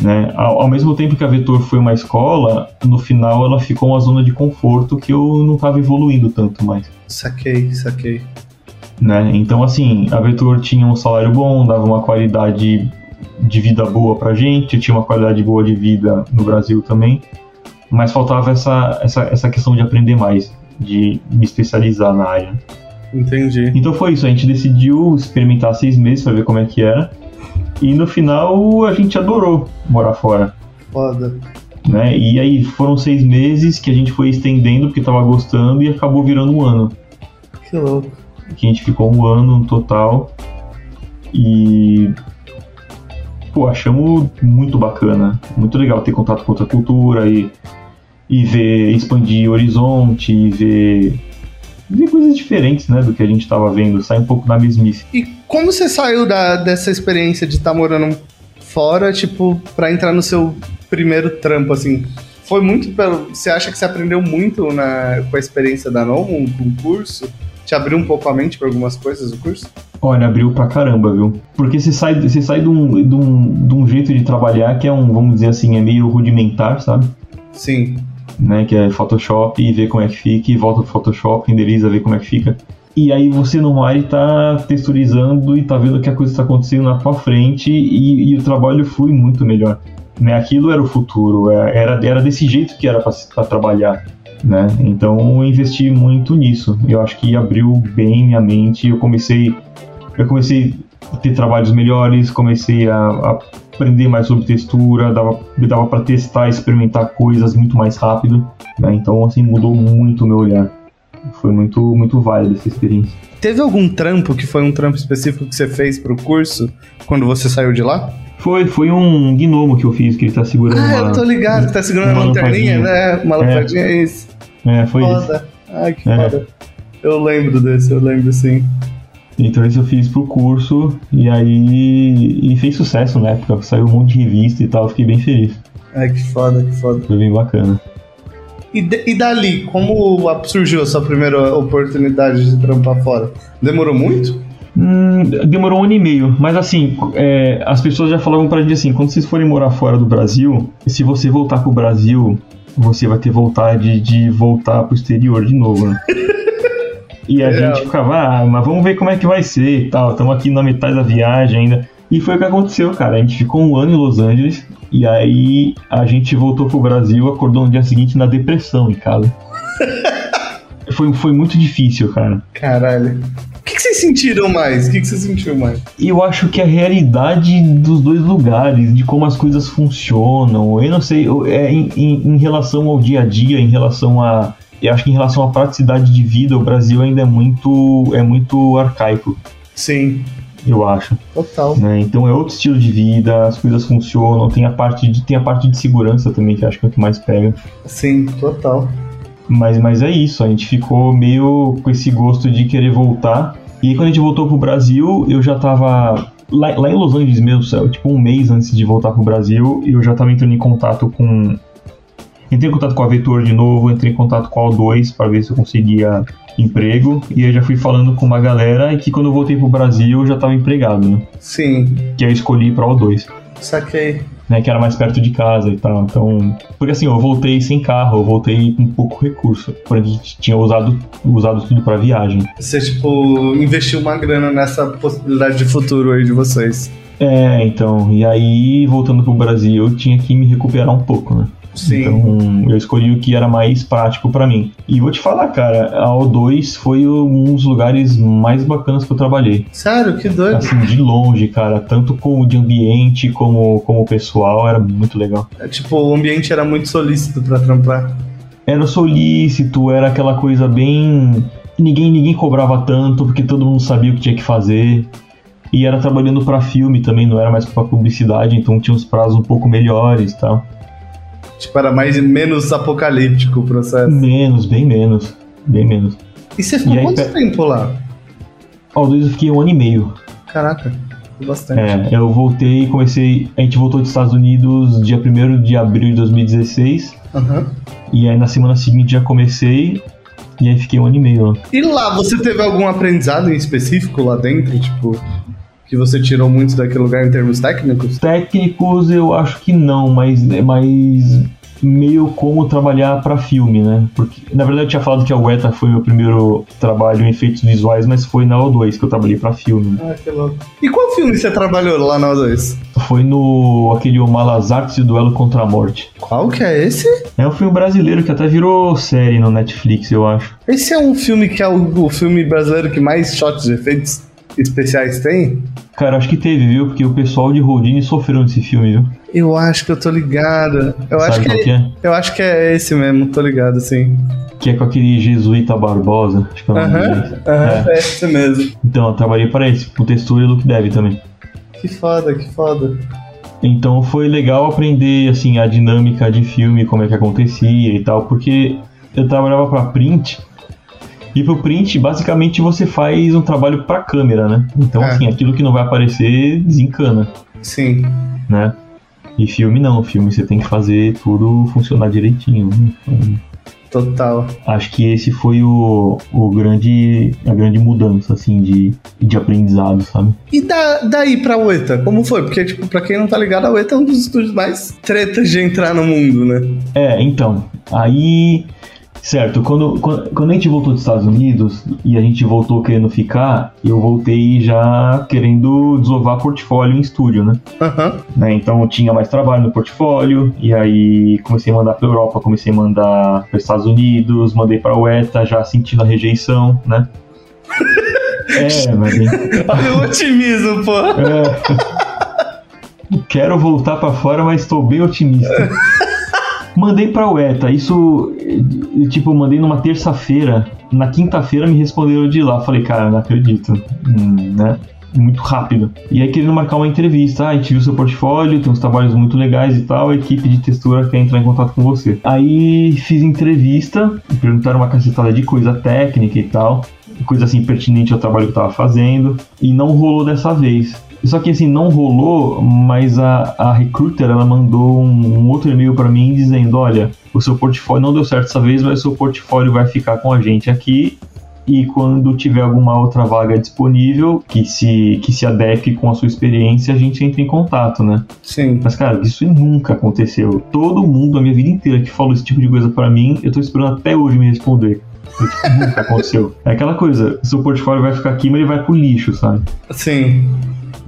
B: né? Ao, ao mesmo tempo que a Vetor foi uma escola, no final ela ficou uma zona de conforto que eu não tava evoluindo tanto mais.
A: Saquei, saquei.
B: né? Então, assim, a Vetor tinha um salário bom, dava uma qualidade de vida boa pra gente, tinha uma qualidade boa de vida no Brasil também, mas faltava essa, essa, essa questão de aprender mais, de me especializar na área.
A: Entendi.
B: Então foi isso, a gente decidiu experimentar seis meses pra ver como é que era, e no final a gente adorou morar fora.
A: Foda.
B: Né? E aí foram seis meses que a gente foi estendendo porque tava gostando e acabou virando um ano.
A: Que louco.
B: que a gente ficou um ano no total e pô, achamos muito bacana, muito legal ter contato com outra cultura e, e ver, expandir horizonte e ver, ver coisas diferentes, né, do que a gente estava vendo, sair um pouco da mesmice.
A: E como você saiu da, dessa experiência de estar morando fora, tipo, pra entrar no seu primeiro trampo, assim? Foi muito pelo. Você acha que você aprendeu muito na, com a experiência da Nomo, com o curso? Te abriu um pouco a mente pra algumas coisas o curso?
B: Olha, abriu pra caramba, viu? Porque você sai, você sai de, um, de, um, de um jeito de trabalhar que é um, vamos dizer assim, é meio rudimentar, sabe?
A: Sim.
B: né, que é Photoshop e ver como é que fica, e volta pro Photoshop, renderiza, ver como é que fica. E aí você no Mari tá texturizando e tá vendo que a coisa está acontecendo na tua frente e, e o trabalho flui muito melhor. Né? Aquilo era o futuro, é- era, era desse jeito que era para trabalhar. Né? Então eu investi muito nisso. Eu acho que abriu bem minha mente. Eu comecei, eu comecei a ter trabalhos melhores, comecei a, a aprender mais sobre textura, dava, dava para testar, experimentar coisas muito mais rápido. né? Então assim mudou muito o meu olhar. Foi muito muito válido essa experiência.
A: Teve algum trampo que foi um trampo específico que você fez pro curso quando você saiu de lá?
B: Foi, foi um gnomo que eu fiz, que ele tá segurando
A: Ah,
B: uma...
A: eu tô ligado, que tá segurando
B: uma
A: uma lanterninha, né? Uma
B: É.
A: lampadinha, é isso.
B: É, foi isso.
A: Foda. Ai, que
B: É.
A: foda. Eu lembro desse, eu lembro sim.
B: Então esse eu fiz pro curso e aí e fez sucesso na época, saiu um monte de revista e tal, eu fiquei bem feliz.
A: Ai, que foda, que foda.
B: Foi bem bacana.
A: E, de- e dali, como surgiu a sua primeira oportunidade de trampar fora? Demorou muito?
B: Hum, demorou um ano e meio, mas assim, é, as pessoas já falavam pra gente assim, quando vocês forem morar fora do Brasil, se você voltar pro Brasil, você vai ter vontade de voltar pro exterior de novo, né? E a
A: Real.
B: gente ficava, ah, mas vamos ver como é que vai ser e tal, estamos aqui na metade da viagem ainda. E foi o que aconteceu, cara. A gente ficou um ano em Los Angeles e aí a gente voltou pro Brasil, acordou no dia seguinte na depressão em casa. foi, foi muito difícil, cara.
A: Caralho. O que, vocês sentiram mais? O que, que você sentiu mais?
B: Eu acho que a realidade dos dois lugares, de como as coisas funcionam, eu não sei, eu- é, em, em- em relação ao dia a dia, em relação a. Eu acho que em relação à praticidade de vida, o Brasil ainda é muito, é muito arcaico,
A: Sim,
B: eu acho.
A: total.
B: né? Então é outro estilo de vida, as coisas funcionam, tem a parte de, tem a parte de segurança também, que eu acho que é o que mais pega.
A: Sim, total.
B: Mas, mas é isso, a gente ficou meio com esse gosto de querer voltar. E aí, quando a gente voltou pro Brasil, eu já tava. Lá, lá em Los Angeles mesmo, sabe? tipo um mês antes de voltar pro Brasil, eu já tava entrando em contato com, Entrei em contato com a Vetor de novo, entrei em contato com a O2 para ver se eu conseguia emprego. E aí já fui falando com uma galera e que quando eu voltei pro Brasil eu já estava empregado, né?
A: Sim,
B: Que aí eu escolhi pra O2,
A: saquei.
B: Né? Que era mais perto de casa e tal. Então. Porque assim, eu voltei sem carro, eu voltei com pouco recurso. Porém, a gente tinha usado, usado tudo pra viagem.
A: Você, tipo, investiu uma grana nessa possibilidade de futuro aí de vocês.
B: É, então. E aí, voltando pro Brasil, eu tinha que me recuperar um pouco, né?
A: Sim.
B: Então, eu escolhi o que era mais prático pra mim. E vou te falar, cara, a O2 foi um dos lugares mais bacanas que eu trabalhei.
A: Sério, que doido.
B: Assim, de longe, cara, tanto como de ambiente como como pessoal, era muito legal.
A: É, tipo, o ambiente era muito solícito pra trampar.
B: Era solícito, era aquela coisa bem ninguém ninguém cobrava tanto porque todo mundo sabia o que tinha que fazer. E era trabalhando pra filme também, não era mais pra publicidade, então tinha uns prazos um pouco melhores, e tal.
A: Tipo, era mais menos apocalíptico o processo.
B: Menos, bem menos, bem menos.
A: E você ficou
B: E aí,
A: quanto
B: pe-
A: tempo lá?
B: Ao dois eu fiquei um ano e meio.
A: Caraca, bastante.
B: É, eu voltei e comecei. A gente voltou dos Estados Unidos dia 1 de abril de 2016.
A: Aham.
B: E aí na semana seguinte já comecei. E aí fiquei um ano e meio lá.
A: E lá, você teve algum aprendizado em específico lá dentro? Tipo, que você tirou muito daquele lugar em termos técnicos?
B: Técnicos eu acho que não, mas, mas meio como trabalhar pra filme, né? Porque na verdade eu tinha falado que a UETA foi meu primeiro trabalho em efeitos visuais, mas foi na O2 que eu trabalhei pra filme.
A: Ah, que louco. E qual filme você trabalhou lá na O2?
B: Foi no aquele O Malas Artes e Duelo contra a Morte.
A: Qual que é esse?
B: É um filme brasileiro que até virou série no Netflix, eu acho.
A: Esse é um filme que é o, o filme brasileiro que mais shots de efeitos especiais tem?
B: Cara, acho que teve, viu? Porque o pessoal de Houdini sofreu nesse filme, viu?
A: Eu acho que eu tô ligado. Eu acho
B: Sabe
A: que,
B: qual que é?
A: eu acho que é esse mesmo, tô ligado, sim.
B: Que é com aquele Jesuíta Barbosa. Acho que é o nome
A: Aham, aham,
B: É.
A: é esse mesmo.
B: Então, eu trabalhei para esse, com textura e look dev também.
A: Que foda, que foda.
B: Então foi legal aprender assim a dinâmica de filme, como é que acontecia e tal, porque eu trabalhava para print e pro print basicamente você faz um trabalho para câmera, né? Então
A: É.
B: assim, aquilo que não vai aparecer desencana,
A: Sim.
B: né? E filme não, filme você tem que fazer tudo funcionar direitinho. né? Então,
A: Total.
B: acho que esse foi o, o grande a grande mudança assim de, de aprendizado, sabe?
A: E da, daí pra UETA, como foi? Porque, tipo, pra quem não tá ligado, a UETA é um dos estúdios mais tretas de entrar no mundo, né?
B: É, então, aí, certo, quando, quando, quando a gente voltou dos Estados Unidos e a gente voltou querendo ficar, eu voltei já querendo desovar portfólio em estúdio, né?
A: Aham.
B: né? Então eu tinha mais trabalho no portfólio, e aí comecei a mandar pra Europa, comecei a mandar para Estados Unidos, mandei pra UETA, já sentindo a rejeição, né? É, mas.
A: Olha o otimismo, pô.
B: É. Quero voltar pra fora, mas estou bem otimista. Mandei pra UETA, isso, tipo, mandei numa terça-feira. Na quinta-feira me responderam de lá. Falei, cara, não acredito, Hum, né? Muito rápido. E aí querendo marcar uma entrevista. Ah, a gente viu seu portfólio, tem uns trabalhos muito legais e tal. A equipe de textura quer entrar em contato com você. Aí fiz entrevista, perguntaram uma cacetada de coisa técnica e tal coisa assim pertinente ao trabalho que eu tava fazendo e não rolou dessa vez. Só que assim, não rolou, mas a, a recruiter ela mandou um, um outro e-mail para mim dizendo: Olha, o seu portfólio não deu certo dessa vez, mas o seu portfólio vai ficar com a gente aqui. E quando tiver alguma outra vaga disponível que se, que se adeque com a sua experiência, a gente entra em contato, né?
A: Sim.
B: Mas, cara, isso nunca aconteceu. Todo mundo, a minha vida inteira, que falou esse tipo de coisa pra mim, eu tô esperando até hoje me responder. Isso nunca aconteceu. É aquela coisa, seu portfólio vai ficar aqui, mas ele vai pro lixo, sabe?
A: Sim.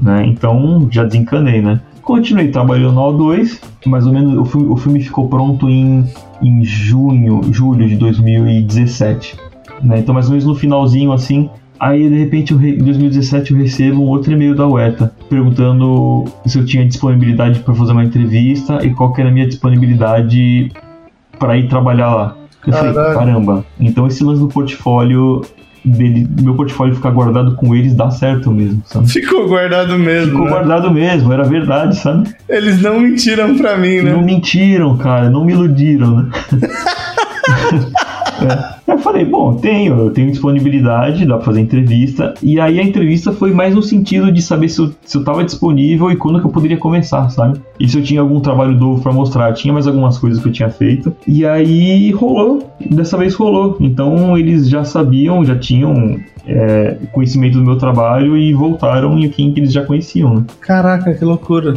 B: Né? Então, já desencanei, né? Continuei trabalhando no O2, mais ou menos, o filme, o filme ficou pronto em, em junho, julho de 2017. Né? Então, mais ou menos no finalzinho, assim, Aí, de repente, eu em 2017, eu recebo um outro e-mail da UETA perguntando se eu tinha disponibilidade para fazer uma entrevista e qual que era a minha disponibilidade para ir trabalhar lá. Eu falei,
A: Caralho.
B: caramba, então esse lance do portfólio, dele, meu portfólio ficar guardado com eles dá certo mesmo, sabe?
A: Ficou guardado mesmo.
B: Ficou
A: né?
B: guardado mesmo, era verdade, sabe?
A: Eles não mentiram pra mim, né?
B: Não mentiram, cara, não me iludiram, né? É. Eu falei, bom, tenho, eu tenho disponibilidade, dá pra fazer entrevista. E aí a entrevista foi mais no sentido de saber se eu, se eu tava disponível e quando que eu poderia começar, sabe? E se eu tinha algum trabalho novo para mostrar. Tinha mais algumas coisas que eu tinha feito. E aí rolou, dessa vez rolou. Então eles já sabiam, já tinham é, conhecimento do meu trabalho e voltaram em quem que eles já conheciam, né?
A: Caraca, que loucura.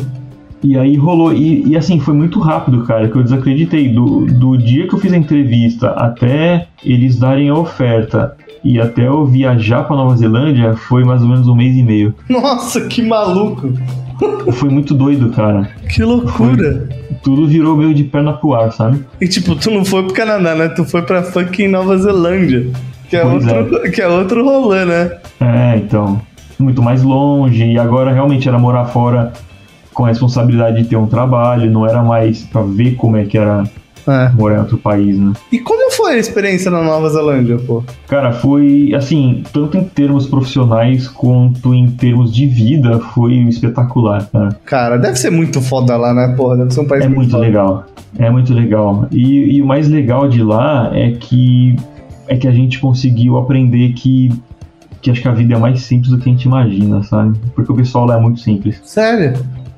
B: E aí rolou, e, e, assim, foi muito rápido, cara, que eu desacreditei. Do, do dia que eu fiz a entrevista até eles darem a oferta e até eu viajar pra Nova Zelândia foi mais ou menos um mês e meio.
A: Nossa, que maluco!
B: Foi muito doido, cara.
A: Que loucura!
B: Foi, tudo virou meio de perna pro ar, sabe?
A: E tipo, tu não foi pro Canadá, né? Tu foi pra fucking Nova Zelândia. Que é, outro, é. que é outro rolê, né?
B: É, então. Muito mais longe, e agora realmente era morar fora com a responsabilidade de ter um trabalho, não era mais pra ver como é que era é. morar em outro país, né?
A: E como foi a experiência na Nova Zelândia, pô?
B: Cara, foi assim, tanto em termos profissionais quanto em termos de vida, foi espetacular, cara.
A: Cara, deve ser muito foda lá, né, porra? Deve ser um país
B: é muito, muito legal. É muito legal. E, e o mais legal de lá é que é que a gente conseguiu aprender que que acho que a vida é mais simples do que a gente imagina, sabe? Porque o pessoal lá é muito simples.
A: Sério?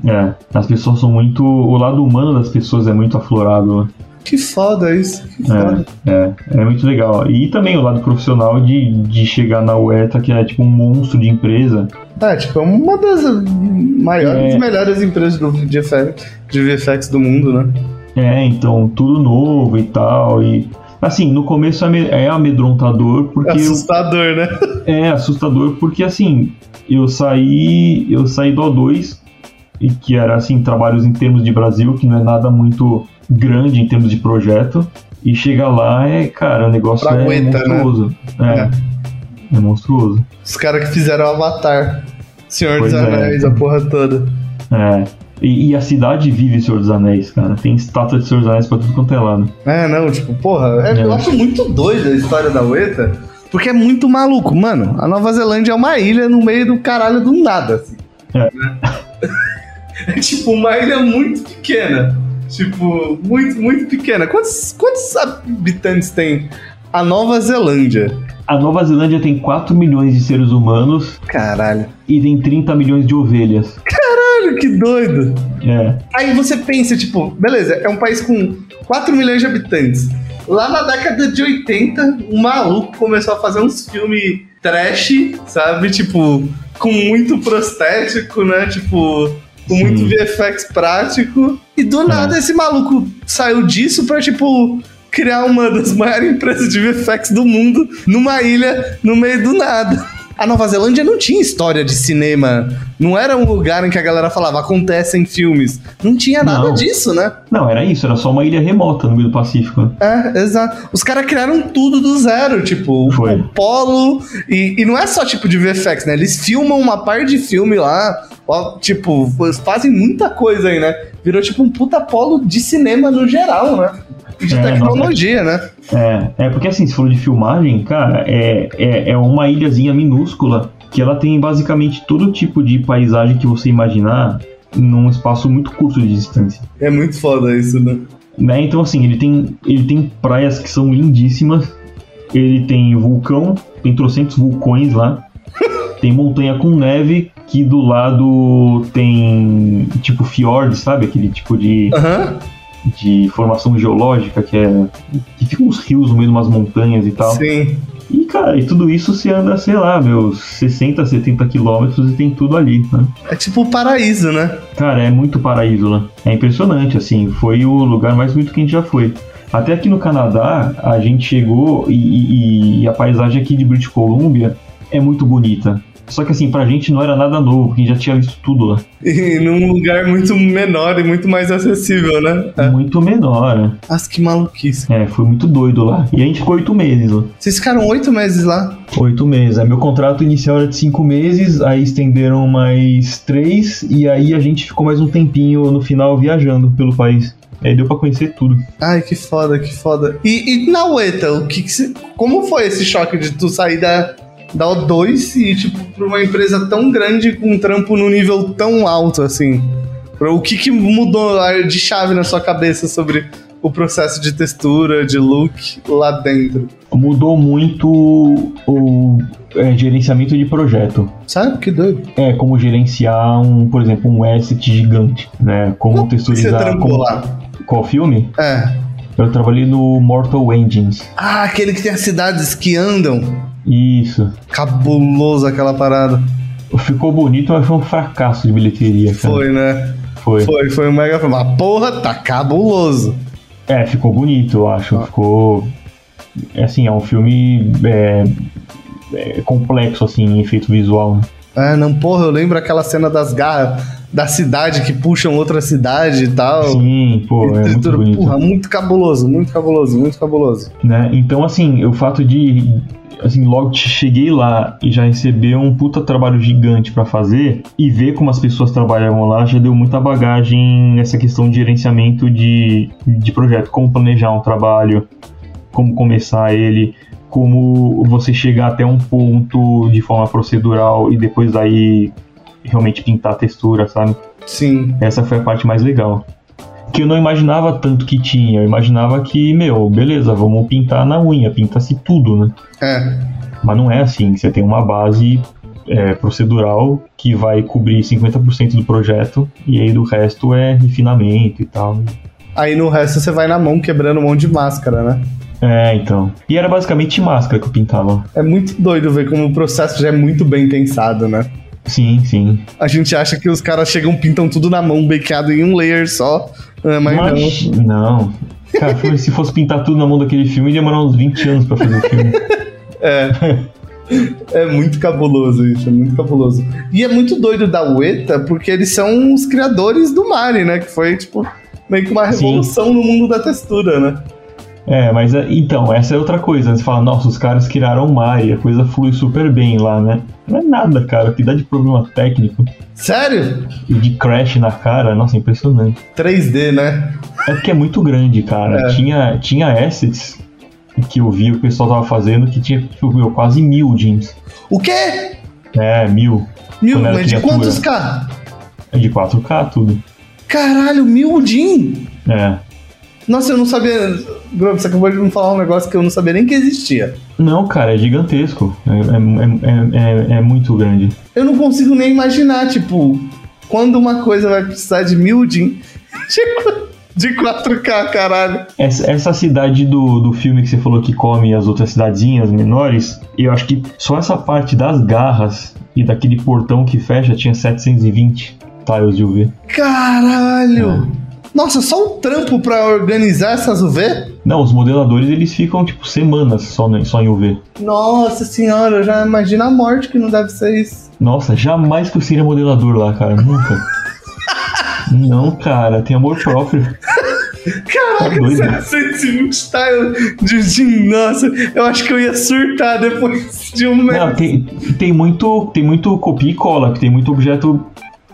B: É, as pessoas são muito. O lado humano das pessoas é muito aflorado. Né?
A: Que foda isso, que foda.
B: É, é, é, muito legal. E também o lado profissional de, de chegar na UETA, que é tipo um monstro de empresa.
A: É, tipo, é uma das maiores, é... melhores empresas do, de, FX, de VFX do mundo, né?
B: É, então, tudo novo e tal. E assim, no começo é, é amedrontador porque. É
A: assustador,
B: eu,
A: né?
B: É assustador porque assim, eu saí. Eu saí do O2 e que era assim, trabalhos em termos de Brasil, que não é nada muito grande em termos de projeto. E chega lá é, cara, o negócio pra é aguenta, né? monstruoso. Né? É, é. é monstruoso.
A: Os caras que fizeram o Avatar, Senhor pois dos é. Anéis, é. a porra toda.
B: É. E, e, a cidade vive Senhor dos Anéis, cara. Tem estátua de Senhor dos Anéis pra tudo quanto é lado.
A: É, não, tipo, porra, é, eu acho muito doida a história da Ueta, porque é muito maluco. Mano, a Nova Zelândia é uma ilha no meio do caralho do nada, assim. É. É tipo uma ilha muito pequena. Tipo, muito, muito pequena. Quantos, quantos habitantes tem a Nova Zelândia?
B: A Nova Zelândia tem 4 milhões de seres humanos.
A: Caralho.
B: E tem 30 milhões de ovelhas.
A: Caralho, que doido.
B: É.
A: Aí você pensa, tipo, beleza, é um país com 4 milhões de habitantes. Lá na década de 80, um maluco começou a fazer uns filmes trash, sabe? Tipo, com muito prostético, né? Tipo, com Sim. muito VFX prático. E do é. nada esse maluco saiu disso pra, tipo, criar uma das maiores empresas de VFX do mundo numa ilha no meio do nada. A Nova Zelândia não tinha história de cinema. Não era um lugar em que a galera falava acontecem filmes. Não tinha nada não. disso, né?
B: Não, era isso, era só uma ilha remota no meio do Pacífico.
A: É, exato. Os caras criaram tudo do zero, tipo, Foi. o polo. E, e não é só tipo de VFX, né? Eles filmam uma par de filme lá. Ó, tipo, fazem muita coisa aí, né? Virou tipo um puta polo de cinema no geral, né? de é, tecnologia, né?
B: É, é porque assim, se for de filmagem, cara, é, é, é uma ilhazinha minúscula que ela tem basicamente todo tipo de paisagem que você imaginar num espaço muito curto de distância.
A: É muito foda isso, né?
B: né? Então assim, ele tem, ele tem praias que são lindíssimas, ele tem vulcão, tem trocentos vulcões lá, tem montanha com neve, que do lado tem tipo fiord, sabe? Aquele tipo de.
A: Uhum
B: de formação geológica, que é. que fica uns rios no meio de umas montanhas e tal.
A: Sim.
B: E, cara, e tudo isso se anda, sei lá, meus 60, 70 quilômetros e tem tudo ali, né?
A: É tipo o paraíso, né?
B: Cara, é muito paraíso. Né? É impressionante, assim. Foi o lugar mais bonito que a gente já foi. Até aqui no Canadá, a gente chegou e, e, e a paisagem aqui de British Columbia é muito bonita. Só que assim, pra gente não era nada novo, porque a gente já tinha visto tudo lá.
A: E num lugar muito menor e muito mais acessível, né?
B: É. Muito menor, né?
A: Nossa, que maluquice.
B: É, foi muito doido lá. E a gente ficou oito meses lá.
A: Vocês ficaram oito meses lá?
B: Oito meses. Aí meu contrato inicial era de cinco meses, aí estenderam mais três, e aí a gente ficou mais um tempinho no final viajando pelo país. Aí deu pra conhecer tudo.
A: Ai, que foda, que foda. E, e na UETA, o que, que como foi esse choque de tu sair da, da O2 e, tipo, pra uma empresa tão grande com um trampo no nível tão alto, assim? O que, que mudou de chave na sua cabeça sobre o processo de textura, de look lá dentro.
B: Mudou muito o é, gerenciamento de projeto.
A: Sabe que doido?
B: É, como gerenciar um, por exemplo, um asset gigante, né? Como
A: Como
B: texturizar.
A: Você trampou
B: como-
A: lá?
B: Qual filme?
A: É.
B: Eu trabalhei no Mortal Engines.
A: Ah, aquele que tem as cidades que andam.
B: Isso.
A: Cabuloso aquela parada.
B: Ficou bonito, mas foi um fracasso de bilheteria, cara.
A: Foi, né?
B: Foi.
A: Foi, foi um mega filme. Mas porra, tá cabuloso.
B: É, ficou bonito, eu acho.
A: Ah.
B: Ficou. É assim, é um filme é, é complexo, assim, em efeito visual. Né?
A: É, não, porra, eu lembro aquela cena das garras da cidade que puxam outra cidade e tal.
B: Sim, pô, é muito bonito.
A: Porra, muito cabuloso, muito cabuloso, muito cabuloso.
B: né? Então, assim, o fato de, assim, logo que cheguei lá e já receber um puta trabalho gigante pra fazer e ver como as pessoas trabalhavam lá já deu muita bagagem nessa questão de gerenciamento de, de projeto, como planejar um trabalho, como começar ele, como você chegar até um ponto de forma procedural e depois daí realmente pintar a textura, sabe?
A: Sim.
B: Essa foi a parte mais legal. Que eu não imaginava tanto que tinha. Eu imaginava que, meu, beleza, vamos pintar na unha, pinta-se tudo, né?
A: É.
B: Mas não é assim. Você tem uma base é, procedural que vai cobrir 50% do projeto e aí do resto é refinamento e tal.
A: Aí no resto você vai na mão quebrando um monte de máscara, né?
B: É, então. E era basicamente máscara que eu pintava.
A: É muito doido ver como o processo já é muito bem pensado, né?
B: Sim, sim.
A: A gente acha que os caras chegam, pintam tudo na mão, bakeado em um layer só. É, mas não.
B: Mas, não. Cara, foi- se fosse pintar tudo na mão daquele filme, ia demorar uns 20 anos pra fazer o filme.
A: É. É muito cabuloso isso, é muito cabuloso. E é muito doido da Ueta, porque eles são os criadores do Mari, né? Que foi, tipo, meio que uma
B: Sim.
A: revolução no mundo da textura, né?
B: É, mas é- então, essa é outra coisa. Você fala, nossa, os caras criaram o Mari, a coisa flui super bem lá, né? Não é nada, cara. O que dá de problema técnico
A: Sério?
B: e de crash na cara, nossa, impressionante.
A: 3D, né?
B: É porque é muito grande, cara.
A: É.
B: Tinha, tinha assets que eu vi o pessoal tava fazendo que tinha, tipo, meu, quase mil jeans.
A: O quê?
B: É, mil.
A: Mil, mas de quantos K?
B: É de 4K tudo.
A: Caralho, mil Jin?
B: É.
A: Nossa, eu não sabia. Bro, você acabou de me falar um negócio que eu não sabia nem que existia.
B: Não, cara, é gigantesco. É, é, é, é, é muito grande.
A: Eu não consigo nem imaginar, tipo, quando uma coisa vai precisar de mil Jin de 4K, caralho.
B: Essa, essa cidade do, do filme que você falou que come as outras cidadezinhas menores, eu acho que só essa parte das garras e daquele portão que fecha tinha 720 tiles de UV.
A: Caralho! Nossa, só o trampo pra organizar essas UV?
B: Não, os modeladores eles ficam tipo semanas só, né, só em UV.
A: Nossa senhora, eu já imagino a morte que não deve ser isso.
B: Nossa, jamais que eu seria modelador lá, cara. Nunca. Não, cara, tem amor próprio.
A: Caraca,
B: Tá doido.
A: 720 tiles de Jin, nossa, eu acho que eu ia surtar depois de um mês
B: Não, tem, tem muito. Tem muito copia e cola, que tem muito objeto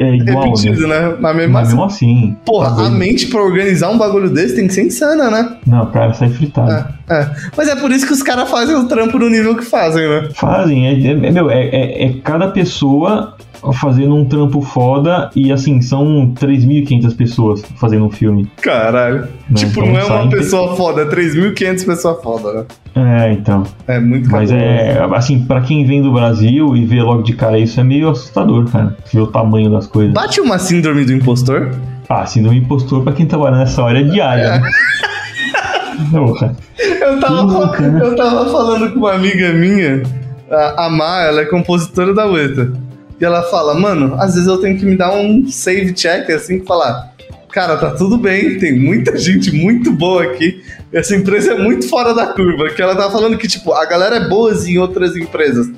B: é, igual,
A: repetido,
B: né?
A: né? Mas mesmo
B: Mas
A: assim,
B: mesmo assim.
A: porra,
B: tá
A: a mente pra organizar um bagulho desse tem que ser insana, né?
B: Não, cara, sai fritado.
A: É, é. Mas é por isso que os caras fazem o trampo no nível que fazem, né?
B: Fazem, é, é- é- meu, é, é- é cada pessoa fazendo um trampo foda e assim, são 3.500 pessoas fazendo um filme.
A: Caralho.
B: Não,
A: tipo,
B: então
A: não é uma pessoa foda, é 3.500 pessoas foda, né?
B: É, então.
A: É muito
B: Mas é, assim, pra quem vem do Brasil e vê logo de cara isso, é meio assustador, cara. Ver o tamanho das coisas.
A: Bate uma síndrome do impostor?
B: Ah, síndrome impostor pra quem trabalha nessa hora é diária, né? Porra.
A: Eu tava,
B: né?
A: eu tava falando com uma amiga minha, a, Má, ela é compositora da Ueta. E ela fala, mano, às vezes eu tenho que me dar um save check, assim, falar, cara, tá tudo bem, tem muita gente muito boa aqui. Essa empresa é muito fora da curva. Que ela tava falando que, tipo, a galera é boa em outras empresas.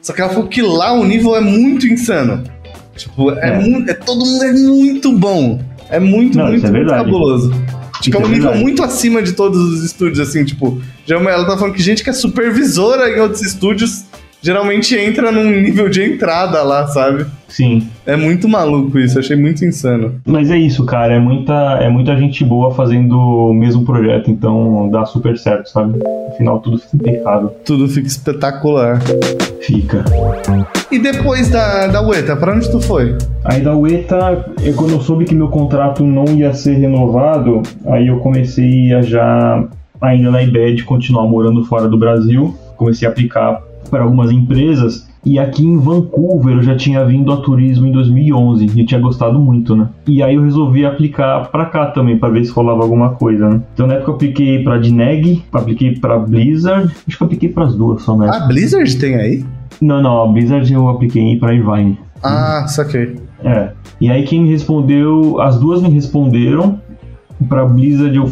A: Só que ela falou que lá o nível é muito insano. Tipo, é,
B: É.
A: mu- é todo mundo é muito bom. É muito,
B: Não,
A: muito,
B: é
A: muito cabuloso. Tipo, é
B: Isso
A: um
B: é
A: nível muito acima de todos os estúdios, assim, tipo. Já ela tá falando que gente que é supervisora em outros estúdios geralmente entra num nível de entrada lá, sabe?
B: Sim.
A: É muito maluco isso, achei muito insano.
B: Mas é isso, cara. É muita, é muita gente boa fazendo o mesmo projeto, então dá super certo, sabe? No final tudo fica impecável.
A: Tudo fica espetacular.
B: Fica.
A: E depois da, da UETA, pra onde tu foi?
B: Aí da UETA, eu, quando eu soube que meu contrato não ia ser renovado, aí eu comecei a já, ainda na ideia de continuar morando fora do Brasil. Comecei a aplicar para algumas empresas. E aqui em Vancouver eu já tinha vindo a turismo em 2011 e tinha gostado muito, né? E aí eu resolvi aplicar para cá também para ver se rolava alguma coisa, né? Então na época eu apliquei para Dineg, apliquei para Blizzard, acho que eu apliquei para as duas só, né?
A: Ah, Blizzard tem aí?
B: Não, não, a Blizzard eu apliquei para Irvine.
A: Ah, saquei.
B: É. E aí quem me respondeu, as duas me responderam. Para Blizzard eu,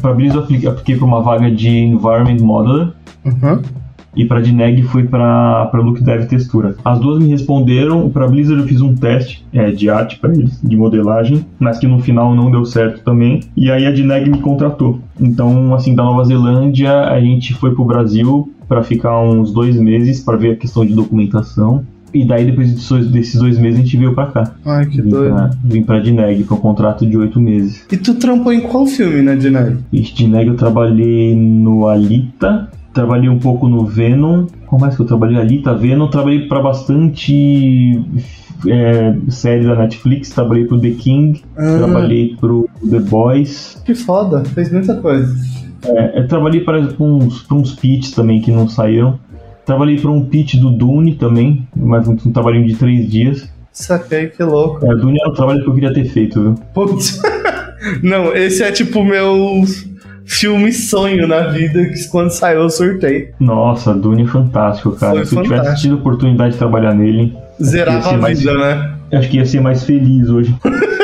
B: para Blizzard eu apliquei, apliquei para uma vaga de Environment Modeler.
A: Uhum.
B: E para Dineg foi para Look Dev Textura. As duas me responderam. Para Blizzard eu fiz um teste é, de arte para eles, de modelagem, mas que no final não deu certo também. E aí a Dineg me contratou. Então, assim, da Nova Zelândia a gente foi pro Brasil para ficar uns dois meses para ver a questão de documentação. E daí, depois desses dois meses, a gente veio pra cá.
A: Ai, que
B: vim
A: doido.
B: Pra, vim pra Dineg, pra um contrato de oito meses.
A: E tu trampou em qual filme, né, Dineg?
B: Dineg eu trabalhei no Alita, trabalhei um pouco no Venom. Como mais que eu trabalhei? Alita, Venom. Trabalhei pra bastante é, série da Netflix. Trabalhei pro The King,
A: Ah.
B: trabalhei pro The Boys.
A: Que foda, fez muita coisa.
B: É, eu trabalhei para uns, pra uns pitches também que não saíram. Trabalhei para um pitch do Dune também, mas um, um trabalhinho de três dias.
A: Saquei, que louco.
B: É, Dune era um trabalho que eu queria ter feito, viu?
A: Putz. Não, esse é tipo meu filme sonho na vida, que quando saiu eu surtei.
B: Nossa, Dune é fantástico, cara.
A: Foi
B: Se eu tivesse
A: fantástico.
B: tido a oportunidade de trabalhar nele,
A: Zerava a
B: mais-
A: vida, né?
B: acho que ia ser mais feliz hoje.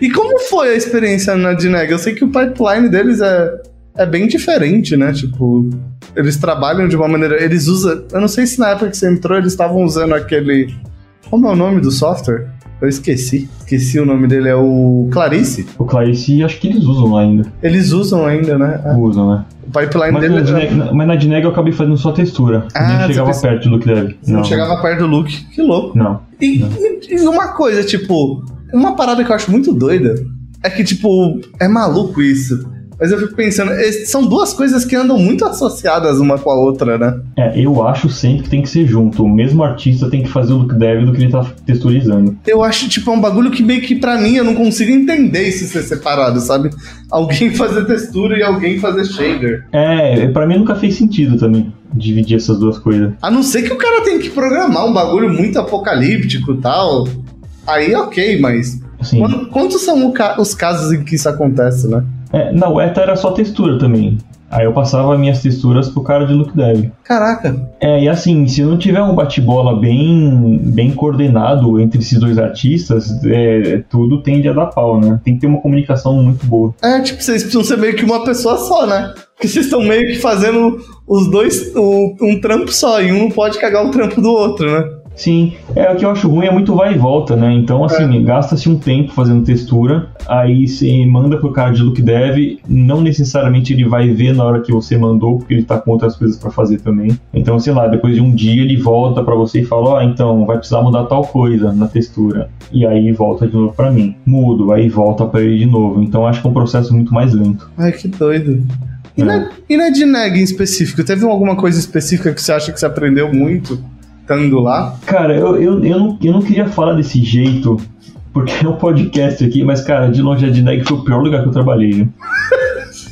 A: E como foi a experiência na Dineg? Eu sei que o pipeline deles é, é bem diferente, né? Tipo, eles trabalham de uma maneira. Eles usam. Eu não sei se na época que você entrou eles estavam usando aquele. Como é o nome do software? Eu esqueci. Esqueci o nome dele. É o Clarice.
B: O Clarice, acho que eles usam lá ainda.
A: Eles usam ainda, né? É.
B: Usam, né?
A: O pipeline
B: Mas
A: dele.
B: na, Dineg, na- mas na Dineg eu acabei fazendo só textura.
A: Ah,
B: Nem chegava perto do que deve.
A: Não chegava perto do look. Que louco.
B: Não.
A: E, e uma coisa, tipo, uma parada que eu acho muito doida é que, tipo, é maluco isso. Mas eu fico pensando, es- são duas coisas que andam muito associadas uma com a outra, né?
B: É, eu acho sempre que tem que ser junto. O mesmo artista tem que fazer o look dev do que ele tá texturizando.
A: Eu acho, tipo, é um bagulho que meio que pra mim eu não consigo entender isso ser separado, sabe? Alguém fazer textura e alguém fazer shader.
B: É, pra mim nunca fez sentido também dividir essas duas coisas.
A: A não ser que o cara tenha que programar um bagulho muito apocalíptico e tal. Aí ok, mas.
B: Assim,
A: quantos são os casos em que isso acontece, né?
B: É, na UETA era só textura também. Aí eu passava minhas texturas pro cara de look dev.
A: Caraca.
B: É, e assim, se não tiver um bate-bola bem, bem coordenado entre esses dois artistas, é, tudo tende a dar pau, né? Tem que ter uma comunicação muito boa.
A: É, tipo, vocês precisam ser meio que uma pessoa só, né? Porque vocês estão meio que fazendo os dois um trampo só, e um não pode cagar o trampo do outro, né?
B: Sim, é o que eu acho ruim é muito vai e volta, né? Então, assim, gasta-se um tempo fazendo textura, aí você manda pro cara de look dev, não necessariamente ele vai ver na hora que você mandou, porque ele tá com outras coisas pra fazer também. Então, sei lá, depois de um dia ele volta pra você e fala: Ó, então vai precisar mudar tal coisa na textura. E aí volta de novo pra mim. Mudo, aí volta pra ele de novo. Então, acho que é um processo muito mais lento.
A: Ai, que doido. E,
B: É.
A: na, e na Dineg em específico, teve alguma coisa específica que você acha que você aprendeu muito estando lá?
B: Cara, eu, eu, eu, não, eu não queria falar desse jeito, porque é um podcast aqui, mas, cara, de longe a Dineg foi o pior lugar que eu trabalhei, né?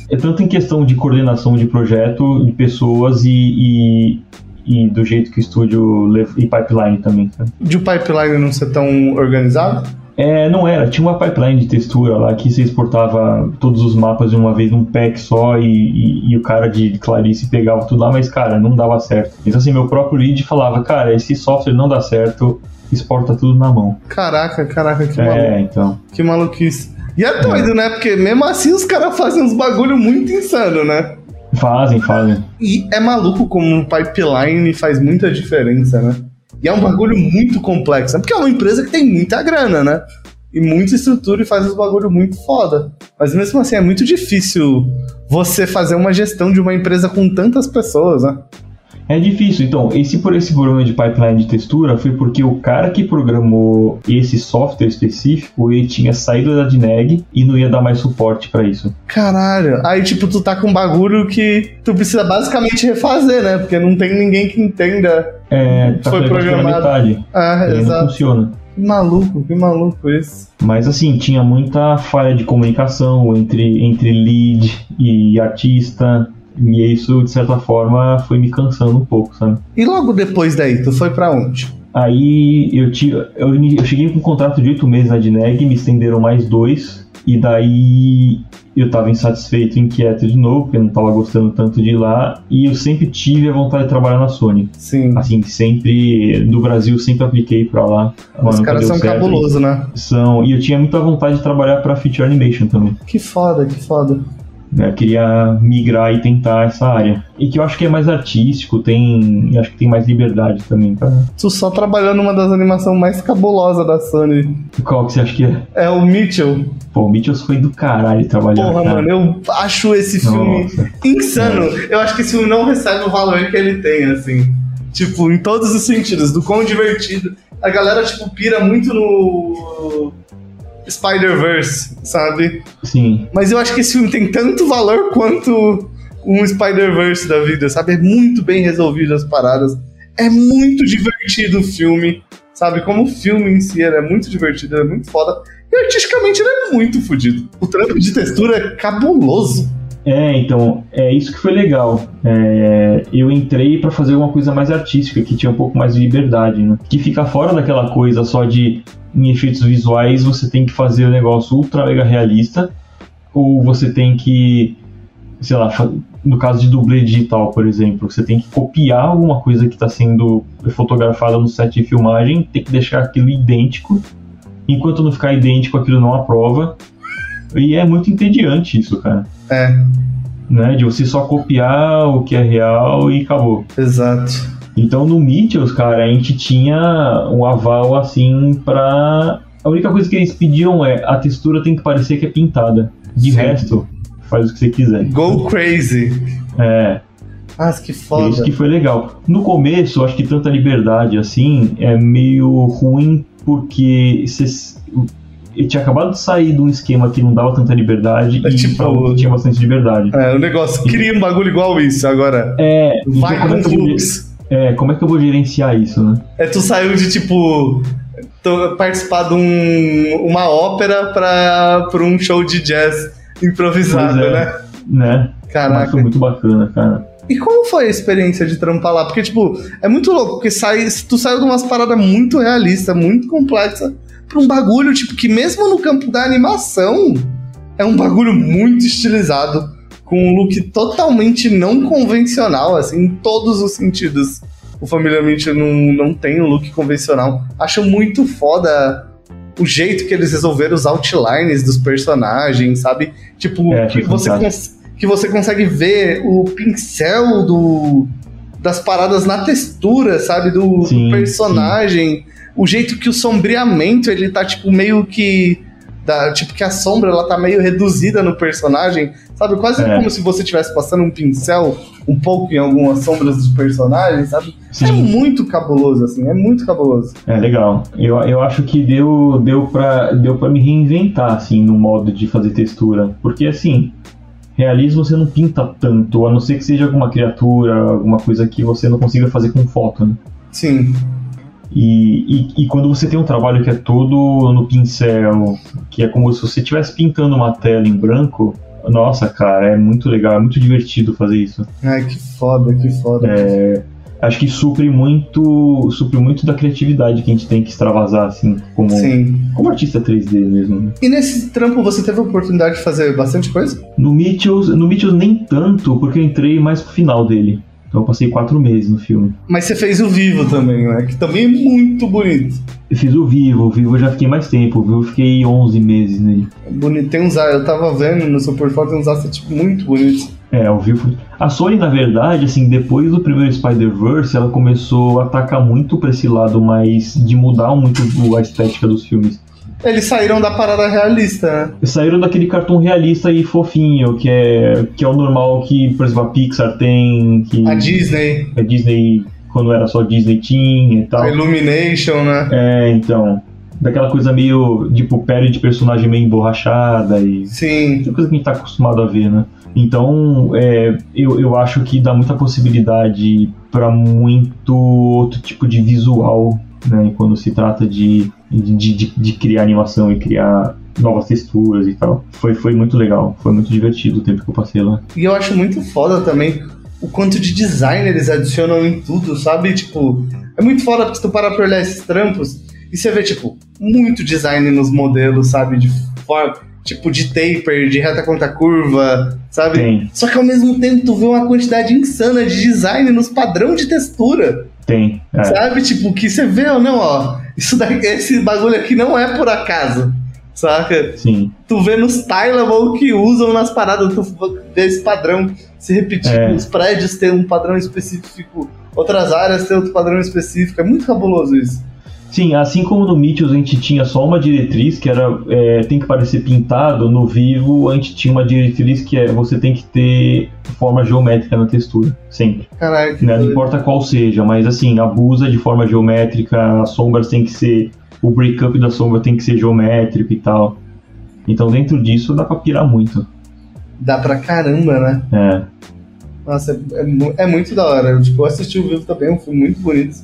B: É tanto em questão de coordenação de projeto, de pessoas e, e, e do jeito que o estúdio e pipeline também.
A: De o pipeline não ser tão organizado?
B: É, não era, tinha uma pipeline de textura lá que você exportava todos os mapas de uma vez num pack só e, e, e o cara de Clarice pegava tudo lá, mas cara, não dava certo. Então assim, meu próprio lead falava, cara, esse software não dá certo, exporta tudo na mão.
A: Caraca, caraca, que, malu
B: É, então.
A: que maluquice. E é doido, né? Porque mesmo assim os caras fazem uns bagulho muito insano, né?
B: Fazem, fazem.
A: E é maluco como um pipeline faz muita diferença, né? E é um bagulho muito complexo. né? Porque é uma empresa que tem muita grana, né? E muita estrutura e faz uns bagulho muito foda. Mas mesmo assim, é muito difícil você fazer uma gestão de uma empresa com tantas pessoas, né?
B: É difícil. Então, esse por esse problema de pipeline de textura foi porque o cara que programou esse software específico, ele tinha saído da DNEG e não ia dar mais suporte para isso.
A: Caralho. Aí, tipo, tu tá com um bagulho que tu precisa basicamente refazer, né? Porque não tem ninguém que entenda.
B: É, tá
A: Foi programado.
B: metade.
A: Ah,
B: Ele não
A: exato.
B: funciona.
A: Que maluco, que maluco isso.
B: Mas assim, tinha muita falha de comunicação entre, entre lead e artista. E isso, de certa forma, foi me cansando um pouco, sabe?
A: E logo depois daí, tu foi pra onde?
B: Aí eu, tive, eu, eu cheguei com um contrato de oito meses na Dineg, me estenderam mais dois, e daí eu tava insatisfeito, inquieto de novo, porque eu não tava gostando tanto de ir lá, e eu sempre tive a vontade de trabalhar na Sony.
A: Sim.
B: Assim, sempre, do Brasil, sempre apliquei pra lá.
A: Os caras são cabulosos, né?
B: São, e eu tinha muita vontade de trabalhar pra feature animation também.
A: Que foda, que foda.
B: Né? Eu queria migrar e tentar essa área. E que eu acho que é mais artístico, tem. acho que tem mais liberdade também, tá?
A: Tu só trabalhou numa das animações mais cabulosas da Sony.
B: Qual que você acha que é?
A: É o Mitchell.
B: Pô, o Mitchell foi do caralho trabalhar.
A: Porra,
B: cara.
A: mano, eu acho esse filme
B: Nossa.
A: insano. Eu acho que esse filme não recebe o valor que ele tem, assim. Tipo, em todos os sentidos, do quão divertido. A galera, tipo, pira muito no Spider-Verse, sabe?
B: Sim.
A: Mas eu acho que esse filme tem tanto valor quanto um Spider-Verse da vida, sabe? É muito bem resolvido as paradas. É muito divertido o filme, sabe? Como o filme em si, ele é muito divertido, ele é muito foda. E artisticamente ele é muito fodido. O trampo de textura é cabuloso.
B: É, então, é isso que foi legal. É, eu entrei pra fazer uma coisa mais artística, que tinha um pouco mais de liberdade, né? Que fica fora daquela coisa só de em efeitos visuais você tem que fazer o negócio ultra mega realista, ou você tem que, sei lá, no caso de dublê digital, por exemplo, você tem que copiar alguma coisa que está sendo fotografada no set de filmagem, tem que deixar aquilo idêntico. Enquanto não ficar idêntico, aquilo não aprova. E é muito entediante isso, cara
A: É,
B: né? De você só copiar o que é real e acabou.
A: exato.
B: Então no Mitchells, cara, a gente tinha um aval assim pra. A única coisa que eles pediam é a textura tem que parecer que é pintada. De
A: Sim.
B: resto, faz o que você quiser.
A: Go crazy.
B: É,
A: Ah, que
B: é isso
A: foda.
B: que foi legal. No começo, acho que tanta liberdade assim é meio ruim porque você. Eu tinha acabado de sair de um esquema que não dava tanta liberdade
A: É
B: e
A: tipo-
B: pra outro tinha bastante liberdade.
A: É, o negócio cria um bagulho igual isso agora.
B: É, então
A: Vai
B: como é
A: com
B: que
A: fluxo.
B: É, como é que eu vou gerenciar isso, né?
A: É, tu saiu de tipo. participar de um, uma ópera pra, pra um show de jazz improvisado,
B: é.
A: né?
B: Né? Mas
A: Caraca.
B: foi muito bacana, cara.
A: E como foi a experiência de trampar lá? Porque, tipo, é muito louco, porque sai, tu saiu de umas paradas muito realistas, muito complexas, pra um bagulho, tipo, que mesmo no campo da animação, é um bagulho muito estilizado, com um look totalmente não convencional, assim, em todos os sentidos. O Família Mitch não, não tem um look convencional. Acho muito foda o jeito que eles resolveram os outlines dos personagens, sabe? Tipo,
B: É,
A: que, você que você consegue ver o pincel do, das paradas na textura, sabe? Do, do
B: Sim,
A: personagem. O jeito que o sombreamento, ele tá, tipo, meio que... Da, tipo, que a sombra, ela tá meio reduzida no personagem. Sabe? Quase
B: É.
A: como se você estivesse passando um pincel um pouco em algumas sombras dos personagens, sabe? É
B: Sim,
A: muito cabuloso, assim. É muito cabuloso.
B: é legal. Eu, eu acho que deu, deu, pra, deu pra me reinventar, assim, no modo de fazer textura. Porque, assim, realismo você não pinta tanto, a não ser que seja alguma criatura, alguma coisa que você não consiga fazer com foto, né?
A: Sim.
B: E, e, e quando você tem um trabalho que é todo no pincel, que é como se você estivesse pintando uma tela em branco, nossa, cara, é muito legal, é muito divertido fazer isso.
A: Ai, que foda, que foda.
B: É, acho que supre muito, supre muito da criatividade que a gente tem que extravasar, assim, como,
A: Sim.
B: como artista 3D mesmo. né?
A: E nesse trampo você teve a oportunidade de fazer bastante coisa?
B: No Mitchells, no Mitchells nem tanto, porque eu entrei mais pro final dele. Então eu passei quatro meses no filme.
A: Mas você fez o Vivo também, né? Que também é muito bonito.
B: Eu fiz o Vivo, o Vivo eu já fiquei mais tempo, o Vivo eu fiquei 11 meses nele.
A: É bonito. Tem uns, eu tava vendo no seu portfólio, tem uns assets tipo, muito bonitos.
B: É, ao vivo. A Sony, na verdade, assim, depois do primeiro Spider-Verse, ela começou a atacar muito pra esse lado mais de mudar muito a estética dos filmes.
A: Eles saíram da parada realista, né?
B: Saíram daquele cartão realista e fofinho, que é, que é o normal que, por exemplo, a Pixar tem. Que
A: A Disney,
B: a Disney, quando era só Disney, tinha e tal.
A: a Illumination, né?
B: É, então. Daquela coisa meio, tipo, pele de personagem meio emborrachada e.
A: Sim.
B: Outra coisa que a gente tá acostumado a ver, né? Então, é, eu, eu acho que dá muita possibilidade para muito outro tipo de visual, né? Quando se trata de, de, de, de criar animação e criar novas texturas e tal. Foi, foi muito legal, foi muito divertido o tempo que eu passei lá.
A: E eu acho muito foda também o quanto de design eles adicionam em tudo, sabe? Tipo, é muito foda porque se tu parar pra olhar esses trampos e você vê, tipo, muito design nos modelos, sabe? De forma, tipo, de taper, de reta contra curva, sabe?
B: Tem,
A: Só que ao mesmo tempo tu vê uma quantidade insana de design nos padrão de textura,
B: tem. É,
A: sabe? Tipo, que você vê, não, ó, isso daqui, esse bagulho aqui não é por acaso, saca?
B: sim.
A: Tu vê nos Tylable que usam nas paradas, tu vê esse padrão se repetir.
B: É.
A: Os prédios têm um padrão específico, outras áreas têm outro padrão específico. É muito cabuloso isso.
B: Sim, assim como no Mythos a gente tinha só uma diretriz, que era é, tem que parecer pintado, no Vivo a gente tinha uma diretriz que é você tem que ter forma geométrica na textura, sempre.
A: Que
B: né? Não importa qual seja, mas assim, abusa de forma geométrica, as sombras tem que ser. O breakup da sombra tem que ser geométrico e tal. Então dentro disso dá pra pirar muito.
A: Dá pra caramba, né?
B: É.
A: Nossa, é, é é muito da hora. Eu, tipo, assisti o Vivo também, é um filme muito bonito.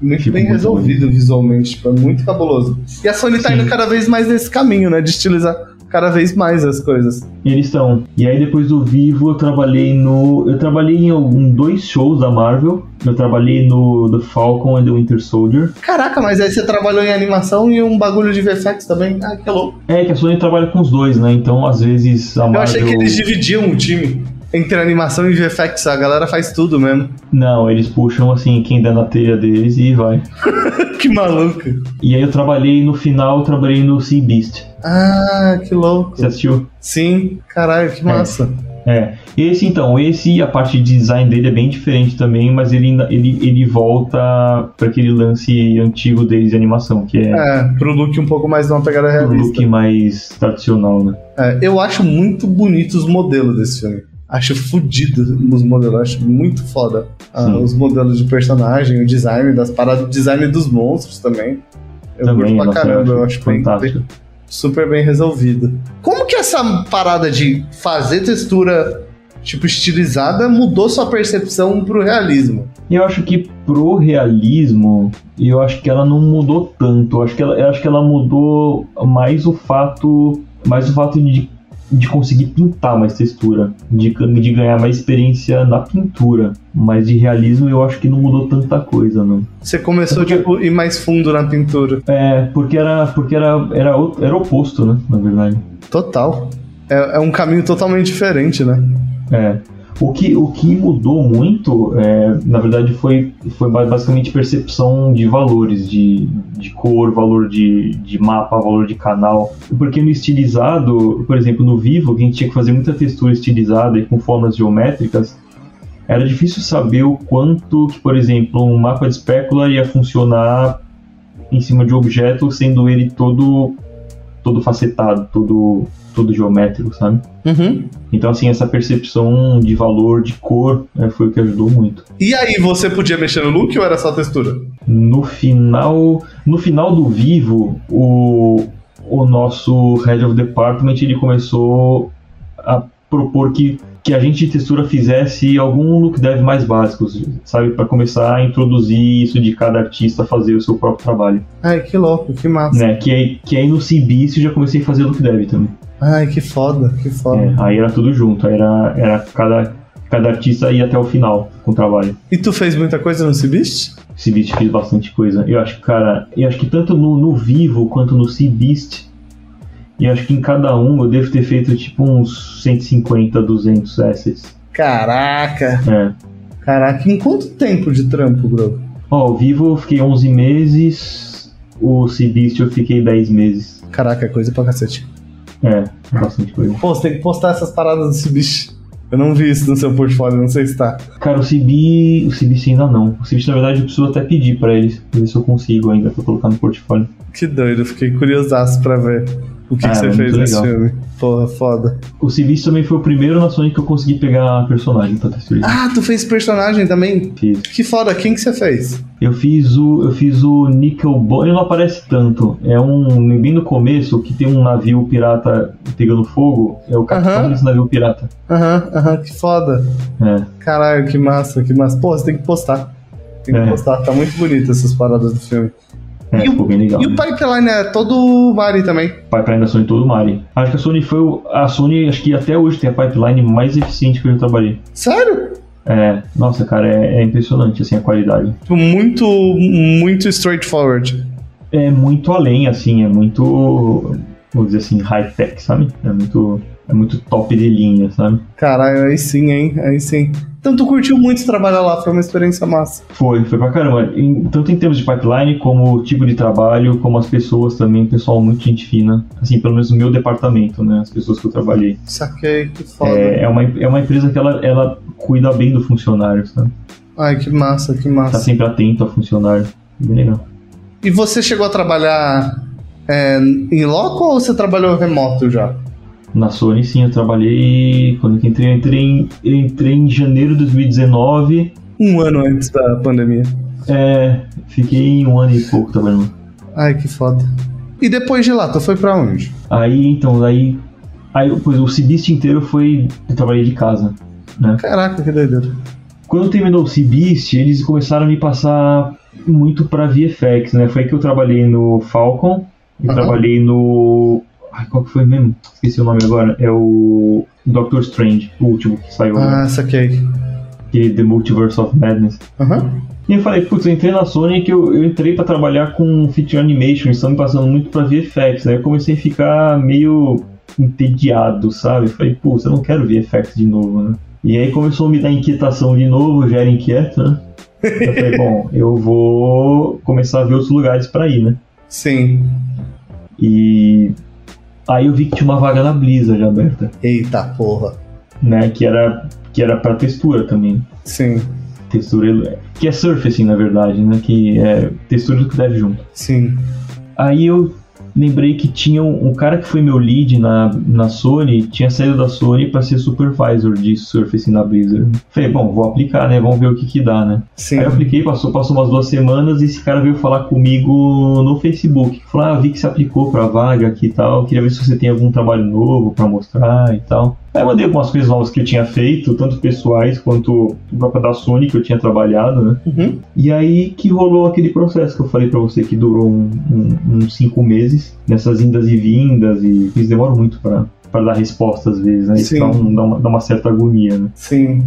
A: Muito
B: Tipo,
A: bem
B: muito
A: resolvido visualmente, tipo, é muito cabuloso. E a Sony tá
B: Sim.
A: indo cada vez mais nesse caminho, né? De estilizar cada vez mais as coisas.
B: Eles estão. E aí depois do Vivo eu trabalhei no. Eu trabalhei em algum, dois shows da Marvel. Eu trabalhei no The Falcon and the Winter Soldier.
A: Caraca, mas aí você trabalhou em animação e um bagulho de VFX também. Ah, que louco.
B: É que a Sony trabalha com os dois, né? Então às vezes a
A: Eu
B: Marvel.
A: achei que eles dividiam o time entre animação e VFX. A galera faz tudo mesmo.
B: Não, eles puxam assim quem der na telha deles e vai.
A: que maluco.
B: E aí eu trabalhei no final, eu trabalhei no Sea Beast.
A: Ah, que louco.
B: Você assistiu?
A: Sim, caralho, que massa.
B: É. Esse então, esse a parte de design dele é bem diferente também, mas ele, ele, ele volta para aquele lance antigo deles de animação, que é,
A: É, pro look um pouco mais de uma pegada realista.
B: look mais tradicional, né?
A: É, eu acho muito bonito os modelos desse filme. Acho fodido os modelos, acho muito foda. Ah, os modelos de personagem, o design das paradas, o design dos monstros também. Eu
B: também,
A: curto pra caramba, eu acho bem, bem- super bem resolvido. Como que essa parada de fazer textura tipo estilizada mudou sua percepção pro realismo?
B: Eu acho que pro realismo, eu acho que ela não mudou tanto. Eu acho que ela, eu acho que ela mudou mais o fato, mais o fato de, de conseguir pintar mais textura, de, de ganhar mais experiência na pintura. Mas de realismo eu acho que não mudou tanta coisa, não.
A: Você começou
B: Porque-
A: tipo ir mais fundo na pintura.
B: É, porque era, porque era, era, era oposto, né? Na verdade.
A: Total. É, é um caminho totalmente diferente, né?
B: É. O que, o que mudou muito, é, na verdade, foi, foi ba- basicamente percepção de valores, de, de cor, valor de, de mapa, valor de canal. Porque no estilizado, por exemplo, no vivo, que a gente tinha que fazer muita textura estilizada e com formas geométricas, era difícil saber o quanto que, por exemplo, um mapa de espécula ia funcionar em cima de um objeto, sendo ele todo, todo facetado, todo, todo geométrico, sabe?
A: Uhum.
B: Então, assim, essa percepção de valor, de cor, né, foi o que ajudou muito.
A: E aí, você podia mexer no look ou era só textura?
B: No final, no final do Vivo, o, o nosso Head of Department ele começou a propor que, que a gente de textura fizesse algum look dev mais básicos, sabe? Para começar a introduzir isso de cada artista fazer o seu próprio trabalho.
A: Ai, que louco, que massa.
B: Né? Que, aí, que aí no CBIS eu já comecei a fazer look dev também.
A: Ai, que foda, que foda.
B: É, aí era tudo junto, aí era, era cada, cada artista ia até o final com o trabalho.
A: E tu fez muita coisa no Seabeast?
B: Seabeast fez bastante coisa. Eu acho que, cara, eu acho que tanto no, no Vivo quanto no Seabeast, e acho que em cada um eu devo ter feito tipo uns 150, 200 assets.
A: Caraca,
B: É.
A: caraca, em quanto tempo de trampo, bro?
B: Ó, o Vivo eu fiquei 11 meses, o Seabeast eu fiquei 10 meses.
A: Caraca, coisa pra cacete.
B: É, bastante coisa.
A: Pô, você tem que postar essas paradas do Seabeast. Eu não vi isso no seu portfólio, não sei se tá.
B: Cara, o CB, o CBC ainda não. O CBC, na verdade, eu preciso até pedir pra eles, pra ver se eu consigo ainda pra colocar no portfólio.
A: Que doido, fiquei curiosaço pra ver o que,
B: Ah,
A: que você
B: é
A: fez nesse
B: legal.
A: filme. Porra, foda.
B: O CBC também foi o primeiro na Sony que eu consegui pegar personagem pra texturizar.
A: Ah, tu fez personagem também?
B: Fiz.
A: Que foda, quem que você fez?
B: Eu fiz o. Eu fiz o Nickel Bomb. Ele não aparece tanto. É um. Bem no começo, que tem um navio pirata pegando fogo. É o capitão
A: Aham.
B: desse navio pirata.
A: Aham, aham, que foda.
B: É.
A: Caralho, que massa, que massa. Pô, você tem que postar. Tem que
B: É.
A: postar, tá muito bonito essas paradas do filme.
B: É,
A: E o-
B: ficou bem legal.
A: E o pipeline é todo Mari também.
B: Pipeline da Sony todo Mari. Acho que a Sony foi o- a Sony, acho que até hoje tem a pipeline mais eficiente que eu já trabalhei.
A: Sério?
B: É, nossa, cara, é, é impressionante assim a qualidade.
A: Tipo, muito, muito straightforward.
B: É muito além, assim, é muito, vou dizer assim, high tech, sabe? É muito, é muito top de linha, sabe?
A: Caralho, aí sim, hein? Aí sim. Então tu curtiu muito trabalhar lá, foi uma experiência massa.
B: Foi, foi pra caramba. Em- tanto em termos de pipeline, como tipo de trabalho, como as pessoas também, pessoal muito gente fina. Assim, pelo menos no meu departamento, né? As pessoas que eu trabalhei.
A: Saquei, que foda.
B: É, é, uma, é uma empresa que ela, ela cuida bem do funcionário, sabe?
A: Ai, que massa, que
B: Tá
A: massa.
B: sempre atento ao funcionário. Bem legal.
A: E você chegou a trabalhar é, em loco ou você trabalhou remoto já?
B: Na Sony, sim, eu trabalhei. Quando eu entrei, eu entrei em, eu entrei em janeiro de 2019.
A: Um ano antes da pandemia.
B: É, fiquei um ano e pouco trabalhando.
A: Ai, que foda. E depois de lá, tu foi pra onde?
B: Aí, então, aí. Aí, pois, o Cibist inteiro foi. Eu trabalhei de casa, né?
A: Caraca, que doideira.
B: Quando terminou o Cibist, eles começaram a me passar muito pra VFX, né? Foi aí que eu trabalhei no Falcon. Eu trabalhei no. Ai, qual que foi mesmo? Esqueci o nome agora. É o Doctor Strange, o último que saiu.
A: Ah, saquei.
B: Aquele The Multiverse of Madness.
A: Aham.
B: E eu falei, putz, eu entrei na Sony que eu, eu entrei pra trabalhar com feature animation, estão me passando muito pra VFX, né? Eu comecei a ficar meio entediado, sabe? Eu falei, putz, eu não quero VFX de novo, né? E aí começou a me dar inquietação de novo, já era inquieto, né? Eu falei, bom, eu vou começar a ver outros lugares pra ir, né?
A: Sim.
B: E aí eu vi que tinha uma vaga na Blizzard aberta,
A: Eita porra.
B: né? Que era, que era pra textura também.
A: Sim,
B: Textura, que é surfacing, na verdade, né? Que é textura que deve junto.
A: sim.
B: Aí eu lembrei que tinha um, um cara que foi meu lead na, na Sony, tinha saído da Sony para ser supervisor de Surface na Blizzard. Falei, bom, vou aplicar, né? Vamos ver o que que dá, né?
A: Sim.
B: Aí eu apliquei, passou, passou umas duas semanas e esse cara veio falar comigo no Facebook. Falou, ah, vi que você aplicou pra vaga aqui e tal, queria ver se você tem algum trabalho novo pra mostrar e tal. Aí eu mandei algumas coisas novas que eu tinha feito, tanto pessoais quanto o próprio da Sony que eu tinha trabalhado, né?
A: Uhum.
B: E aí que rolou aquele processo que eu falei pra você que durou um- um- uns cinco meses, nessas indas e vindas, e eles demoram muito pra pra dar resposta às vezes, né? Isso dá, um- dá uma, dá uma certa agonia, né?
A: Sim.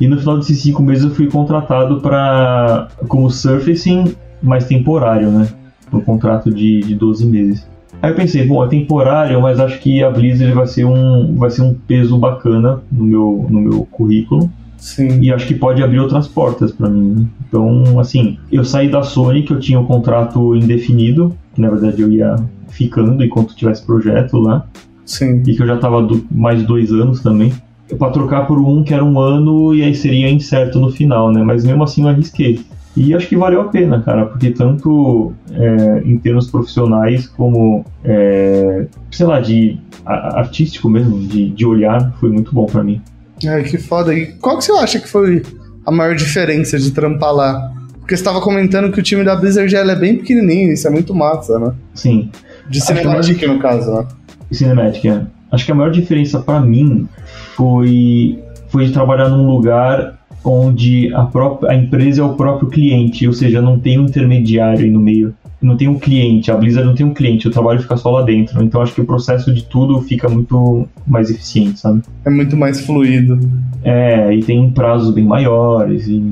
B: E no final desses cinco meses eu fui contratado para como surfacing, mas temporário, né? Um contrato de, de 12 meses. Aí eu pensei, bom, é temporário, mas acho que a Blizzard vai ser um, vai ser um peso bacana no meu, no meu currículo.
A: Sim.
B: E acho que pode abrir outras portas para mim. né? Então, assim, eu saí da Sony, que eu tinha um contrato indefinido, que na verdade eu ia ficando enquanto tivesse projeto lá,
A: Sim.
B: e que eu já tava do, mais dois anos também. Pra trocar por um que era um ano e aí seria incerto no final, né? Mas mesmo assim eu arrisquei. E acho que valeu a pena, cara, porque tanto é, em termos profissionais como, é, sei lá, de a- artístico mesmo, de, de olhar, foi muito bom pra mim.
A: Ai, que foda. E qual que você acha que foi a maior diferença de trampar lá? Porque você estava comentando que o time da Blizzard é bem pequenininho, isso é muito massa, né?
B: Sim,
A: De Cinematic, no caso, né?
B: Cinematic, é. Acho que a maior diferença pra mim foi, foi de trabalhar num lugar onde a, própria, a empresa é o próprio cliente, ou seja, não tem um intermediário aí no meio. Não tem um cliente, a Blizzard não tem um cliente, o trabalho fica só lá dentro. Então acho que o processo de tudo fica muito mais eficiente, sabe?
A: É muito mais fluido.
B: É, e tem prazos bem maiores e,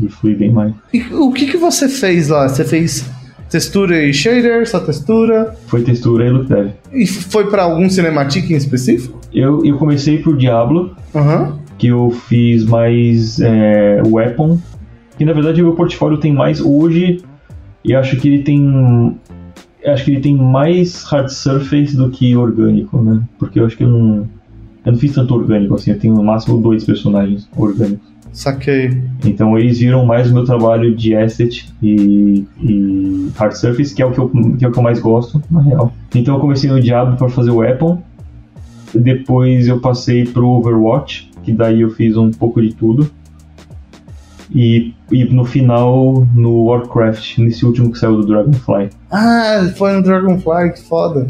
B: e flui bem mais.
A: E o que, que você fez lá? Você fez textura e shader, só textura?
B: Foi textura e look dev.
A: E foi pra algum cinematic em específico?
B: Eu, eu comecei por Diablo,
A: Aham.
B: Que eu fiz mais é, Weapon, que na verdade o meu portfólio tem mais hoje, e acho que ele tem acho que ele tem mais hard surface do que orgânico, né? Porque eu acho que eu não Eu não fiz tanto orgânico assim, eu tenho no máximo dois personagens orgânicos.
A: Saquei.
B: Então eles viram mais o meu trabalho de asset e, e hard surface, que é, o que, eu, que é o que eu mais gosto, na real. Então eu comecei no Diablo para fazer o weapon, depois eu passei pro Overwatch, que daí eu fiz um pouco de tudo. E, e no final, no Warcraft, nesse último que saiu do Dragonfly.
A: Ah, foi no Dragonfly, que foda.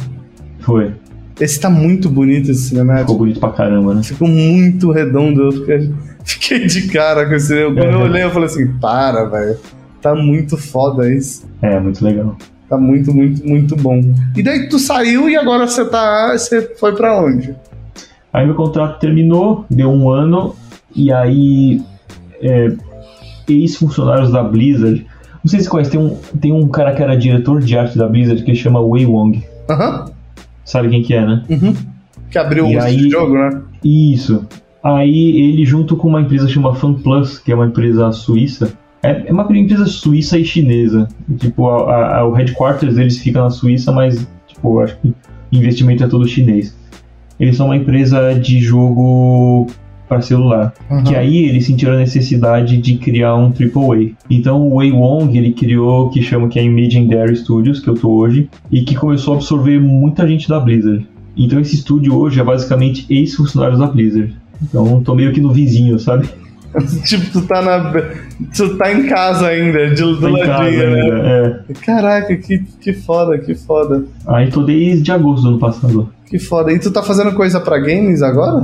B: Foi.
A: Esse tá muito bonito esse cinemático.
B: Ficou bonito pra caramba, né?
A: Ficou muito redondo. Eu fiquei, fiquei de cara com esse. Quando eu
B: Uhum.
A: olhei, eu falei assim: para, velho. Tá muito foda isso.
B: É, muito legal.
A: Tá muito, muito, muito bom. E daí tu saiu e agora você tá. Você foi pra onde?
B: Aí meu contrato terminou, deu um ano, e aí é, ex-funcionários da Blizzard. Não sei se conhece, tem um, tem um cara que era diretor de arte da Blizzard que chama Wei Wong.
A: Aham.
B: Sabe quem que é, né?
A: Uhum. Que abriu
B: E
A: o
B: aí-
A: jogo, né?
B: Isso. Aí ele, junto com uma empresa chamada FanPlus, que é uma empresa suíça, é é uma empresa suíça e chinesa. Tipo, a- a- o headquarters deles fica na Suíça, mas, tipo, acho que o investimento é todo chinês. Eles são uma empresa de jogo para celular.
A: Aham.
B: Que aí eles sentiram a necessidade de criar um AAA. Então o Wei Wong, ele criou o que chama que é a Imaginary Studios, que eu tô hoje, e que começou a absorver muita gente da Blizzard. Então esse estúdio hoje é basicamente ex-funcionários da Blizzard. Então tô meio que no vizinho, sabe?
A: tipo, tu tá na. Tu tá em casa ainda, de, do
B: Tô em casa
A: ladinho, né?
B: ainda, é.
A: Caraca, que, que foda, que foda.
B: Aí tô desde agosto do ano passado.
A: Que foda. E tu tá fazendo coisa pra games agora?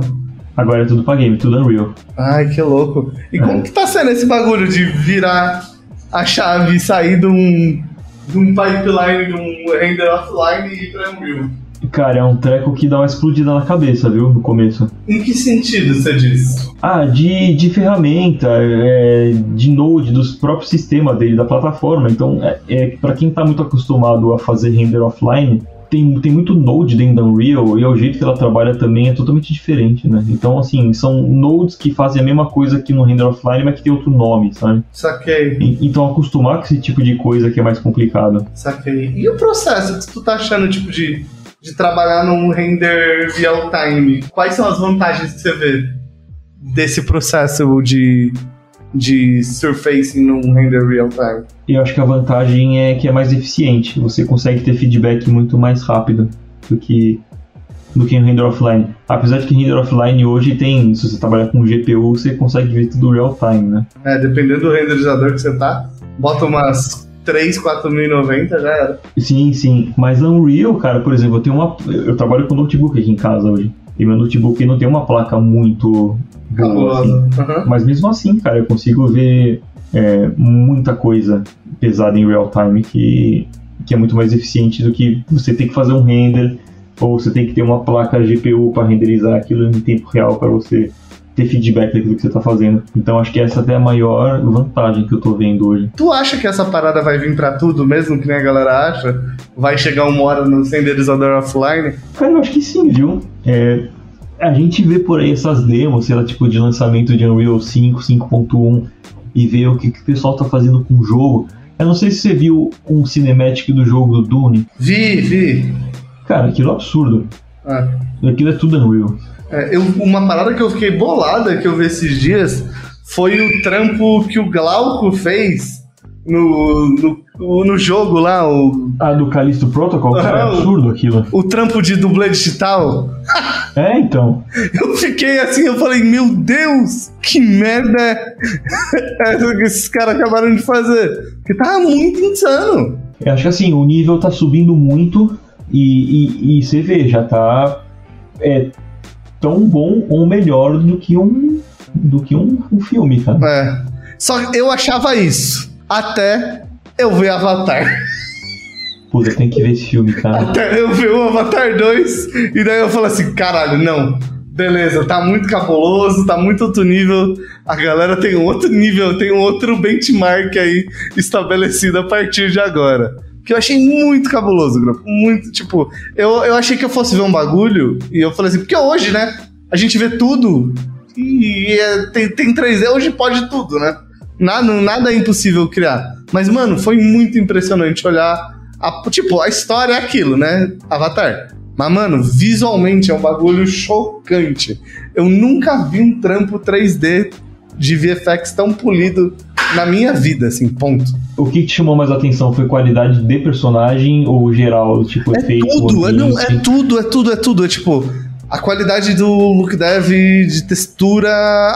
B: Agora é tudo pra game, tudo Unreal.
A: Ai, que louco. E
B: É.
A: como que tá sendo esse bagulho de virar a chave e sair de um, de um pipeline, de um render offline e ir pra Unreal?
B: Cara, é um treco que dá uma explodida na cabeça, viu? No começo.
A: Em que sentido você diz?
B: Ah, de, de ferramenta, é, de node, dos próprios sistemas dele, da plataforma. Então, é, é, para quem tá muito acostumado a fazer render offline, tem, tem muito node dentro da Unreal e o jeito que ela trabalha também é totalmente diferente, né? Então, assim, são nodes que fazem a mesma coisa que no render offline, mas que tem outro nome, sabe?
A: Saquei,
B: E- Então, acostumar com esse tipo de coisa que é mais complicado.
A: saquei. E o processo que tu tá achando, tipo, de, de trabalhar num render real time? Quais são as vantagens que você vê desse processo de, de surfacing num render real time?
B: Eu acho que a vantagem é que é mais eficiente. Você consegue ter feedback muito mais rápido do que do que em render offline. Apesar de que render offline hoje tem, se você trabalhar com GPU, você consegue ver tudo real time, né?
A: É, dependendo do renderizador que você tá, bota umas 3, 4090 já era.
B: Sim, sim. Mas Unreal, cara, por exemplo, eu tenho uma eu trabalho com notebook aqui em casa hoje. E meu notebook não tem uma placa muito assim.
A: Cabuloso. Aham.
B: Mas mesmo assim, cara, eu consigo ver é, muita coisa pesada em real time que, que é muito mais eficiente do que você ter que fazer um render ou você tem que ter uma placa GPU para renderizar aquilo em tempo real para você ter feedback daquilo que você está fazendo. Então acho que essa até é a maior vantagem que eu tô vendo hoje.
A: Tu acha que essa parada vai vir pra tudo, mesmo que nem a galera acha? Vai chegar uma hora no renderizador offline?
B: Cara, eu acho que sim, viu? É, a gente vê por aí essas demos, sei lá, tipo de lançamento de Unreal 5, 5.1 e vê o que, que o pessoal tá fazendo com o jogo. Eu não sei se você viu um cinematic do jogo do Dune.
A: Vi, vi.
B: Cara, aquilo é absurdo.
A: Ah.
B: Aquilo é tudo Unreal.
A: É, eu, uma parada que eu fiquei bolada que eu vi esses dias foi o trampo que o Glauco fez no, no, no jogo lá, o,
B: Ah, do Callisto Protocol, cara, é absurdo aquilo.
A: o trampo de dublê digital.
B: É, então.
A: Eu fiquei assim, eu falei, meu Deus, que merda é essa que esses caras acabaram de fazer? Porque tava muito insano.
B: Eu acho que assim, o nível tá subindo muito e, e, e você vê, já tá é, tão bom ou melhor do que um do que um, um filme, cara.
A: É. Só que eu achava isso. Até eu ver Avatar.
B: Puta, tem que ver esse filme, cara.
A: Até eu ver o Avatar 2. E daí eu falo assim, caralho, não. Beleza, tá muito cabuloso, tá muito outro nível. A galera tem um outro nível, tem um outro benchmark aí estabelecido a partir de agora. Que eu achei muito cabuloso, grupo. Muito, tipo, eu, eu achei que eu fosse ver um bagulho. E eu falei assim, porque hoje, né? A gente vê tudo. E é- tem, tem 3D, hoje pode tudo, né? Nada, nada é impossível criar. Mas, mano, foi muito impressionante olhar. A, tipo, a história é aquilo, né? Avatar. Mas, mano, visualmente é um bagulho chocante. Eu nunca vi um trampo 3D de VFX tão polido na minha vida, assim, ponto.
B: O que te chamou mais atenção foi qualidade de personagem ou geral, tipo,
A: É
B: efeito?
A: tudo, é, não, é tudo, é tudo, é tudo. É tipo, a qualidade do look dev de textura,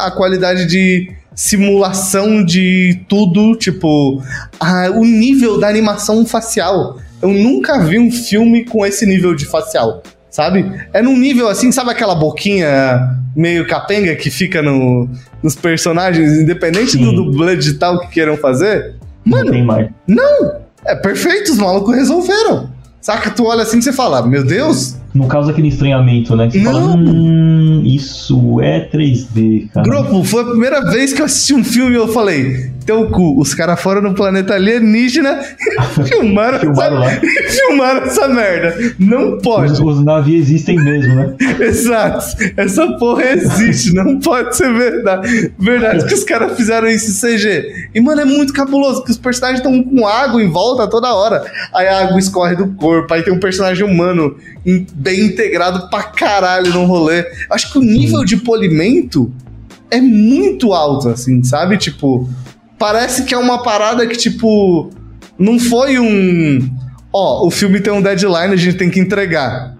A: a qualidade de simulação de tudo, tipo, a- o nível da animação facial. Eu nunca vi um filme com esse nível de facial, sabe? É num nível assim, sabe aquela boquinha meio capenga que fica no, nos personagens, independente
B: Sim.
A: do dublê digital que queiram fazer?
B: Não tem mais.
A: É perfeito, os malucos resolveram. Saca? Tu olha assim e você fala, meu Deus,
B: Não causa aquele estranhamento, né? Que Você fala,
A: Não.
B: hum, isso é 3D, cara.
A: Grupo, foi a primeira vez que eu assisti um filme e eu falei, teu cu, os caras foram no planeta alienígena e filmaram,
B: Filmaram
A: essa, filmaram essa merda. Não
B: Os,
A: pode.
B: os navios existem mesmo, né?
A: Exato. Essa porra existe, não pode ser verdade. Verdade que os caras fizeram isso em CG. E, mano, é muito cabuloso, porque os personagens estão com água em volta toda hora. Aí a água escorre do corpo, aí tem um personagem humano em- bem integrado pra caralho no rolê. Acho que o nível de polimento é muito alto, assim, sabe? Tipo, parece que é uma parada que, tipo, não foi um. Ó, o filme tem um deadline, a gente tem que entregar.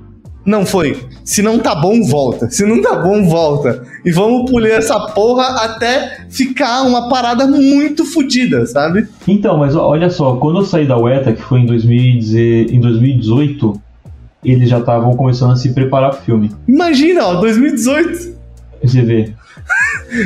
A: Não foi. Se não tá bom, volta. Se não tá bom, volta. E vamos polir essa porra até ficar uma parada muito fodida, sabe?
B: Então, mas olha só, quando eu saí da UETA, que foi em, 2010 em 2018, eles já estavam começando a se preparar pro filme.
A: Imagina, ó, 2018.
B: Você vê.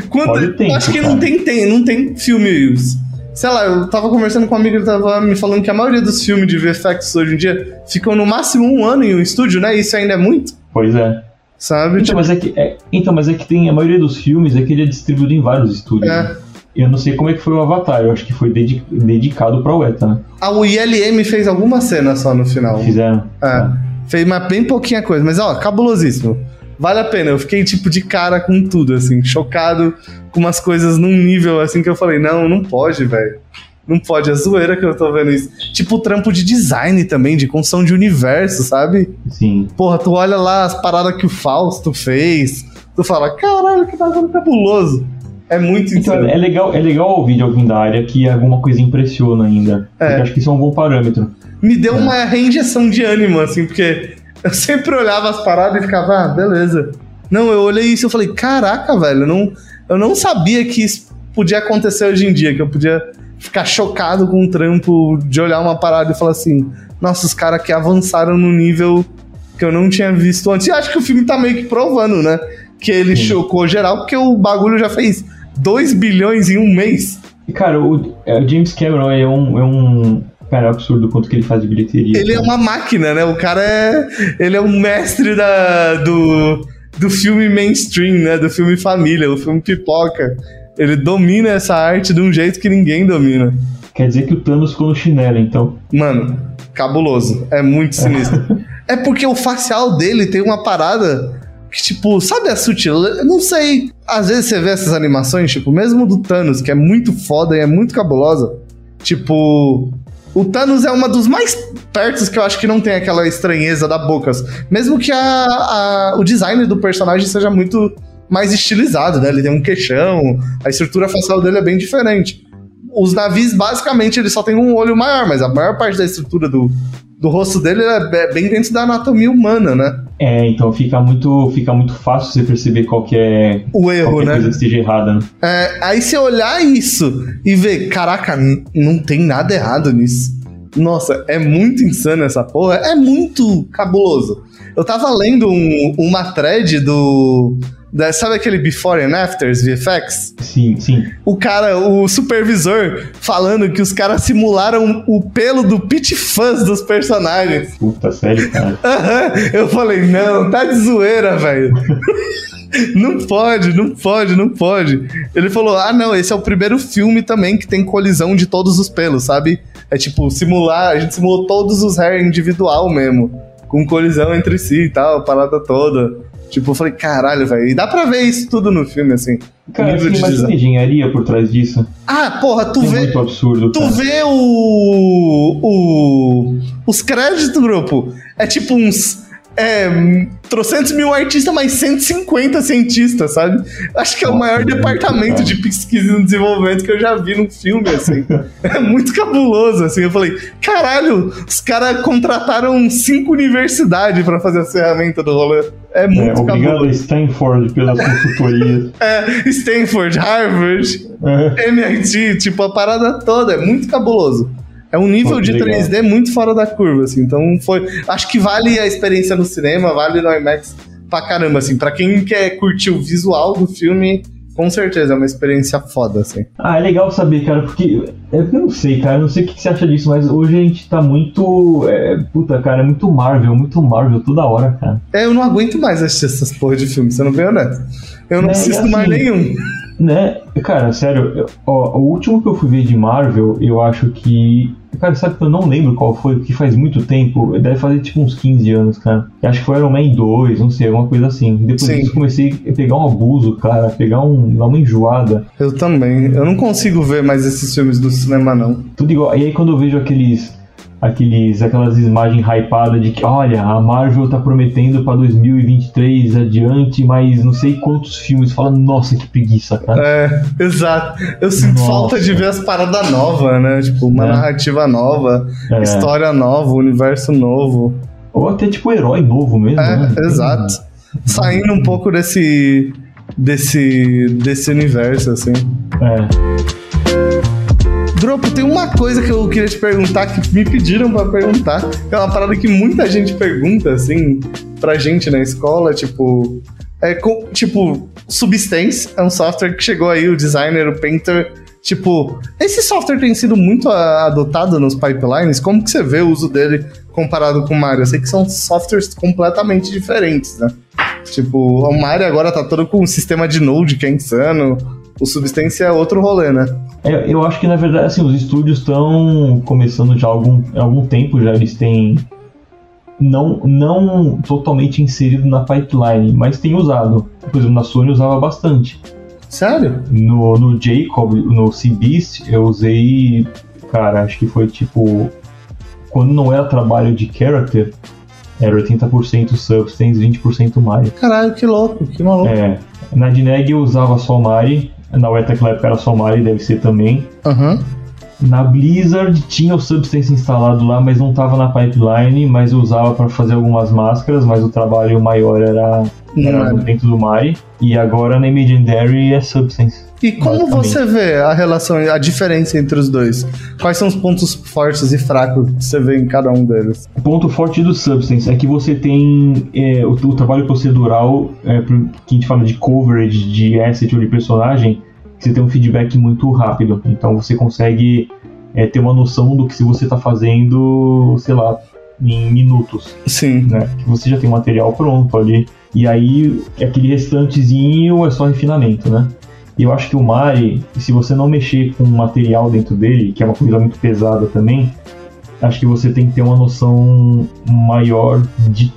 A: Quanto,
B: tempo,
A: acho que
B: cara.
A: não tem, tem, não tem filmes. Sei lá, eu tava conversando com um amigo, ele tava me falando que a maioria dos filmes de VFX hoje em dia ficam no máximo um ano em um estúdio, né? Isso ainda é muito,
B: Pois é.
A: sabe?
B: Então, mas é que, é- então, mas é que tem a maioria dos filmes é que ele é distribuído em vários estúdios.
A: É.
B: né? Eu não sei como é que foi o Avatar, eu acho que foi dedi- dedicado pra UETA, né?
A: A o ILM fez alguma cena só no final.
B: Fizeram.
A: É. Fez mas bem pouquinha coisa, mas ó, cabulosíssimo. Vale a pena. Eu fiquei tipo de cara com tudo, assim, chocado com umas coisas num nível assim que eu falei, não, não pode, velho. Não pode, é zoeira que eu tô vendo isso. Tipo o trampo de design também, de construção de universo, sabe?
B: Sim.
A: Porra, tu olha lá as paradas que o Fausto fez, tu fala, caralho, que bagulho cabuloso. É muito
B: Então é legal, é legal ouvir de alguém da área que alguma coisa impressiona ainda.
A: É.
B: Acho que isso é um bom parâmetro.
A: Me deu uma reinjeção de ânimo, assim, porque eu sempre olhava as paradas e ficava, ah, beleza. Não, eu olhei isso e falei, caraca, velho, eu não, eu não sabia que isso podia acontecer hoje em dia, que eu podia ficar chocado com um trampo de olhar uma parada e falar assim, nossa, os caras que avançaram no nível que eu não tinha visto antes. E acho que o filme tá meio que provando, né? Que ele
B: Sim.
A: chocou geral, porque o bagulho já fez 2 bilhões em um mês.
B: E, cara, o, é, o James Cameron é um, é um. Cara, é absurdo o quanto que ele faz de bilheteria.
A: Ele é
B: cara.
A: uma máquina, né? O cara é. Ele é um mestre da, do, do filme mainstream, né? Do filme família, o filme pipoca. Ele domina essa arte de um jeito que ninguém domina.
B: Quer dizer que o Thanos ficou no chinelo, então.
A: Mano, cabuloso. É muito sinistro. é porque o facial dele tem uma parada que, tipo, sabe a sutileza? Eu não sei. Às vezes você vê essas animações, tipo, mesmo do Thanos, que é muito foda e é muito cabulosa. Tipo. O Thanos é uma dos mais pertos que eu acho que não tem aquela estranheza da bocas. Mesmo que a, a- o design do personagem seja muito mais estilizado, né? Ele tem um queixão, a estrutura facial dele é bem diferente. Os navios, basicamente, ele só tem um olho maior, mas a maior parte da estrutura do, do rosto dele é be- bem dentro da anatomia humana, né?
B: É, então fica muito, fica muito fácil você perceber qualquer,
A: O erro, né?
B: coisa que esteja errada, né?
A: É, aí você olhar isso e ver, caraca, não tem nada errado nisso. Nossa, é muito insano essa porra. É muito cabuloso. Eu tava lendo um- uma thread do. Da- sabe aquele Before and Afters VFX?
B: Sim, sim.
A: O cara, o supervisor, falando que os caras simularam o pelo do Pit Fuzz dos personagens.
B: Puta, sério, cara.
A: Aham. Eu falei, não, tá de zoeira, velho. Não pode, não pode, não pode. Ele falou: ah, não, esse é o primeiro filme também que tem colisão de todos os pelos, sabe? É tipo, simular, a gente simulou todos os hair individual mesmo. Com colisão entre si e tal, a parada toda. Tipo, eu falei, caralho, velho. E dá pra ver isso tudo no filme, assim.
B: Cara, você
A: de
B: a
A: design.
B: engenharia por trás disso?
A: Ah, porra, tu
B: é
A: vê.
B: muito absurdo,
A: Tu
B: cara.
A: vê o, o. Os créditos, grupo. É tipo uns. É, trocentos mil artistas, mas 150 cientistas, sabe? Acho que é o maior departamento de pesquisa e desenvolvimento que eu já vi num filme, assim. é muito cabuloso, assim. Eu falei, caralho, os caras contrataram cinco universidades para fazer a ferramenta do rolê. É muito é,
B: obrigado cabuloso. Stanford pela consultoria.
A: é, Stanford, Harvard, é. MIT, tipo, a parada toda. É muito cabuloso. É um nível de 3D muito fora da curva, assim. Então foi. Acho que vale a experiência no cinema, vale no IMAX pra caramba, assim. Pra quem quer curtir o visual do filme, com certeza é uma experiência foda, assim.
B: Ah, é legal saber, cara, porque. Eu não sei, cara, eu não sei o que você acha disso, mas hoje a gente tá muito. É, puta, cara, é muito Marvel, muito Marvel toda hora, cara.
A: É, eu não aguento mais assistir essas porra de filme, você não vê, né? Eu não é, assisto assim, mais nenhum.
B: Né? Cara, sério, eu, ó, o último que eu fui ver de Marvel, eu acho que. Cara, sabe que eu não lembro qual foi, que faz muito tempo. Deve fazer tipo uns 15 anos, cara. Eu acho que foi Iron Man 2, não sei, alguma coisa assim. Depois Sim. disso comecei a pegar um abuso, cara, pegar um, uma enjoada.
A: Eu também. Eu não consigo ver mais esses filmes do cinema, não.
B: Tudo igual. E aí quando eu vejo aqueles aqueles, aquelas imagens hypadas de que, olha, a Marvel tá prometendo para 2023 adiante, mas não sei quantos filmes. Fala, nossa, que preguiça, cara.
A: É, exato. Eu sinto nossa. falta de ver as paradas novas, né? Tipo, uma é. narrativa nova, é. história nova, universo novo.
B: Ou até, tipo, herói novo mesmo.
A: É, né? exato. Saindo um pouco desse. desse. desse universo, assim.
B: É.
A: Dropo, tem uma coisa que eu queria te perguntar, que me pediram para perguntar, é uma parada que muita gente pergunta, assim, pra gente na escola, tipo. É, com, tipo, Substance é um software que chegou aí, o designer, o painter. Tipo, esse software tem sido muito adotado nos pipelines. Como que você vê o uso dele comparado com o Mario? Eu sei que são softwares completamente diferentes, né? Tipo, o Mario agora tá todo com um sistema de Node que é insano. O Substance é outro rolê, né?
B: É, eu acho que na verdade assim, os estúdios estão começando já há algum, há algum tempo, já eles têm não, não totalmente inserido na pipeline, mas tem usado. Por exemplo, na Sony usava bastante.
A: Sério?
B: No, no Jacob, no Seabeast, eu usei, cara, acho que foi tipo. Quando não era trabalho de character, era 80% Substance, 20% Mario.
A: Caralho, que louco, que maluco.
B: É. Na Dineg eu usava só Mari, na Weta Clap era só Mari, deve ser também.
A: Uhum.
B: Na Blizzard tinha o Substance instalado lá, mas não estava na pipeline, mas eu usava para fazer algumas máscaras, mas o trabalho maior era, era dentro do Mari. E agora na Imaginary é Substance.
A: E como você vê a relação, a diferença entre os dois? Quais são os pontos fortes e fracos que você vê em cada um deles?
B: O ponto forte do Substance é que você tem é, o, o, trabalho procedural, é, que a gente fala de coverage, de asset ou de personagem, você tem um feedback muito rápido. Então você consegue é, ter uma noção do que se você está fazendo, sei lá, em minutos.
A: Sim.
B: Né? Que você já tem o material pronto ali. E aí aquele restantezinho é só refinamento, né? E eu acho que o Mari, se você não mexer com o material dentro dele, que é uma coisa muito pesada também, acho que você tem que ter uma noção maior de,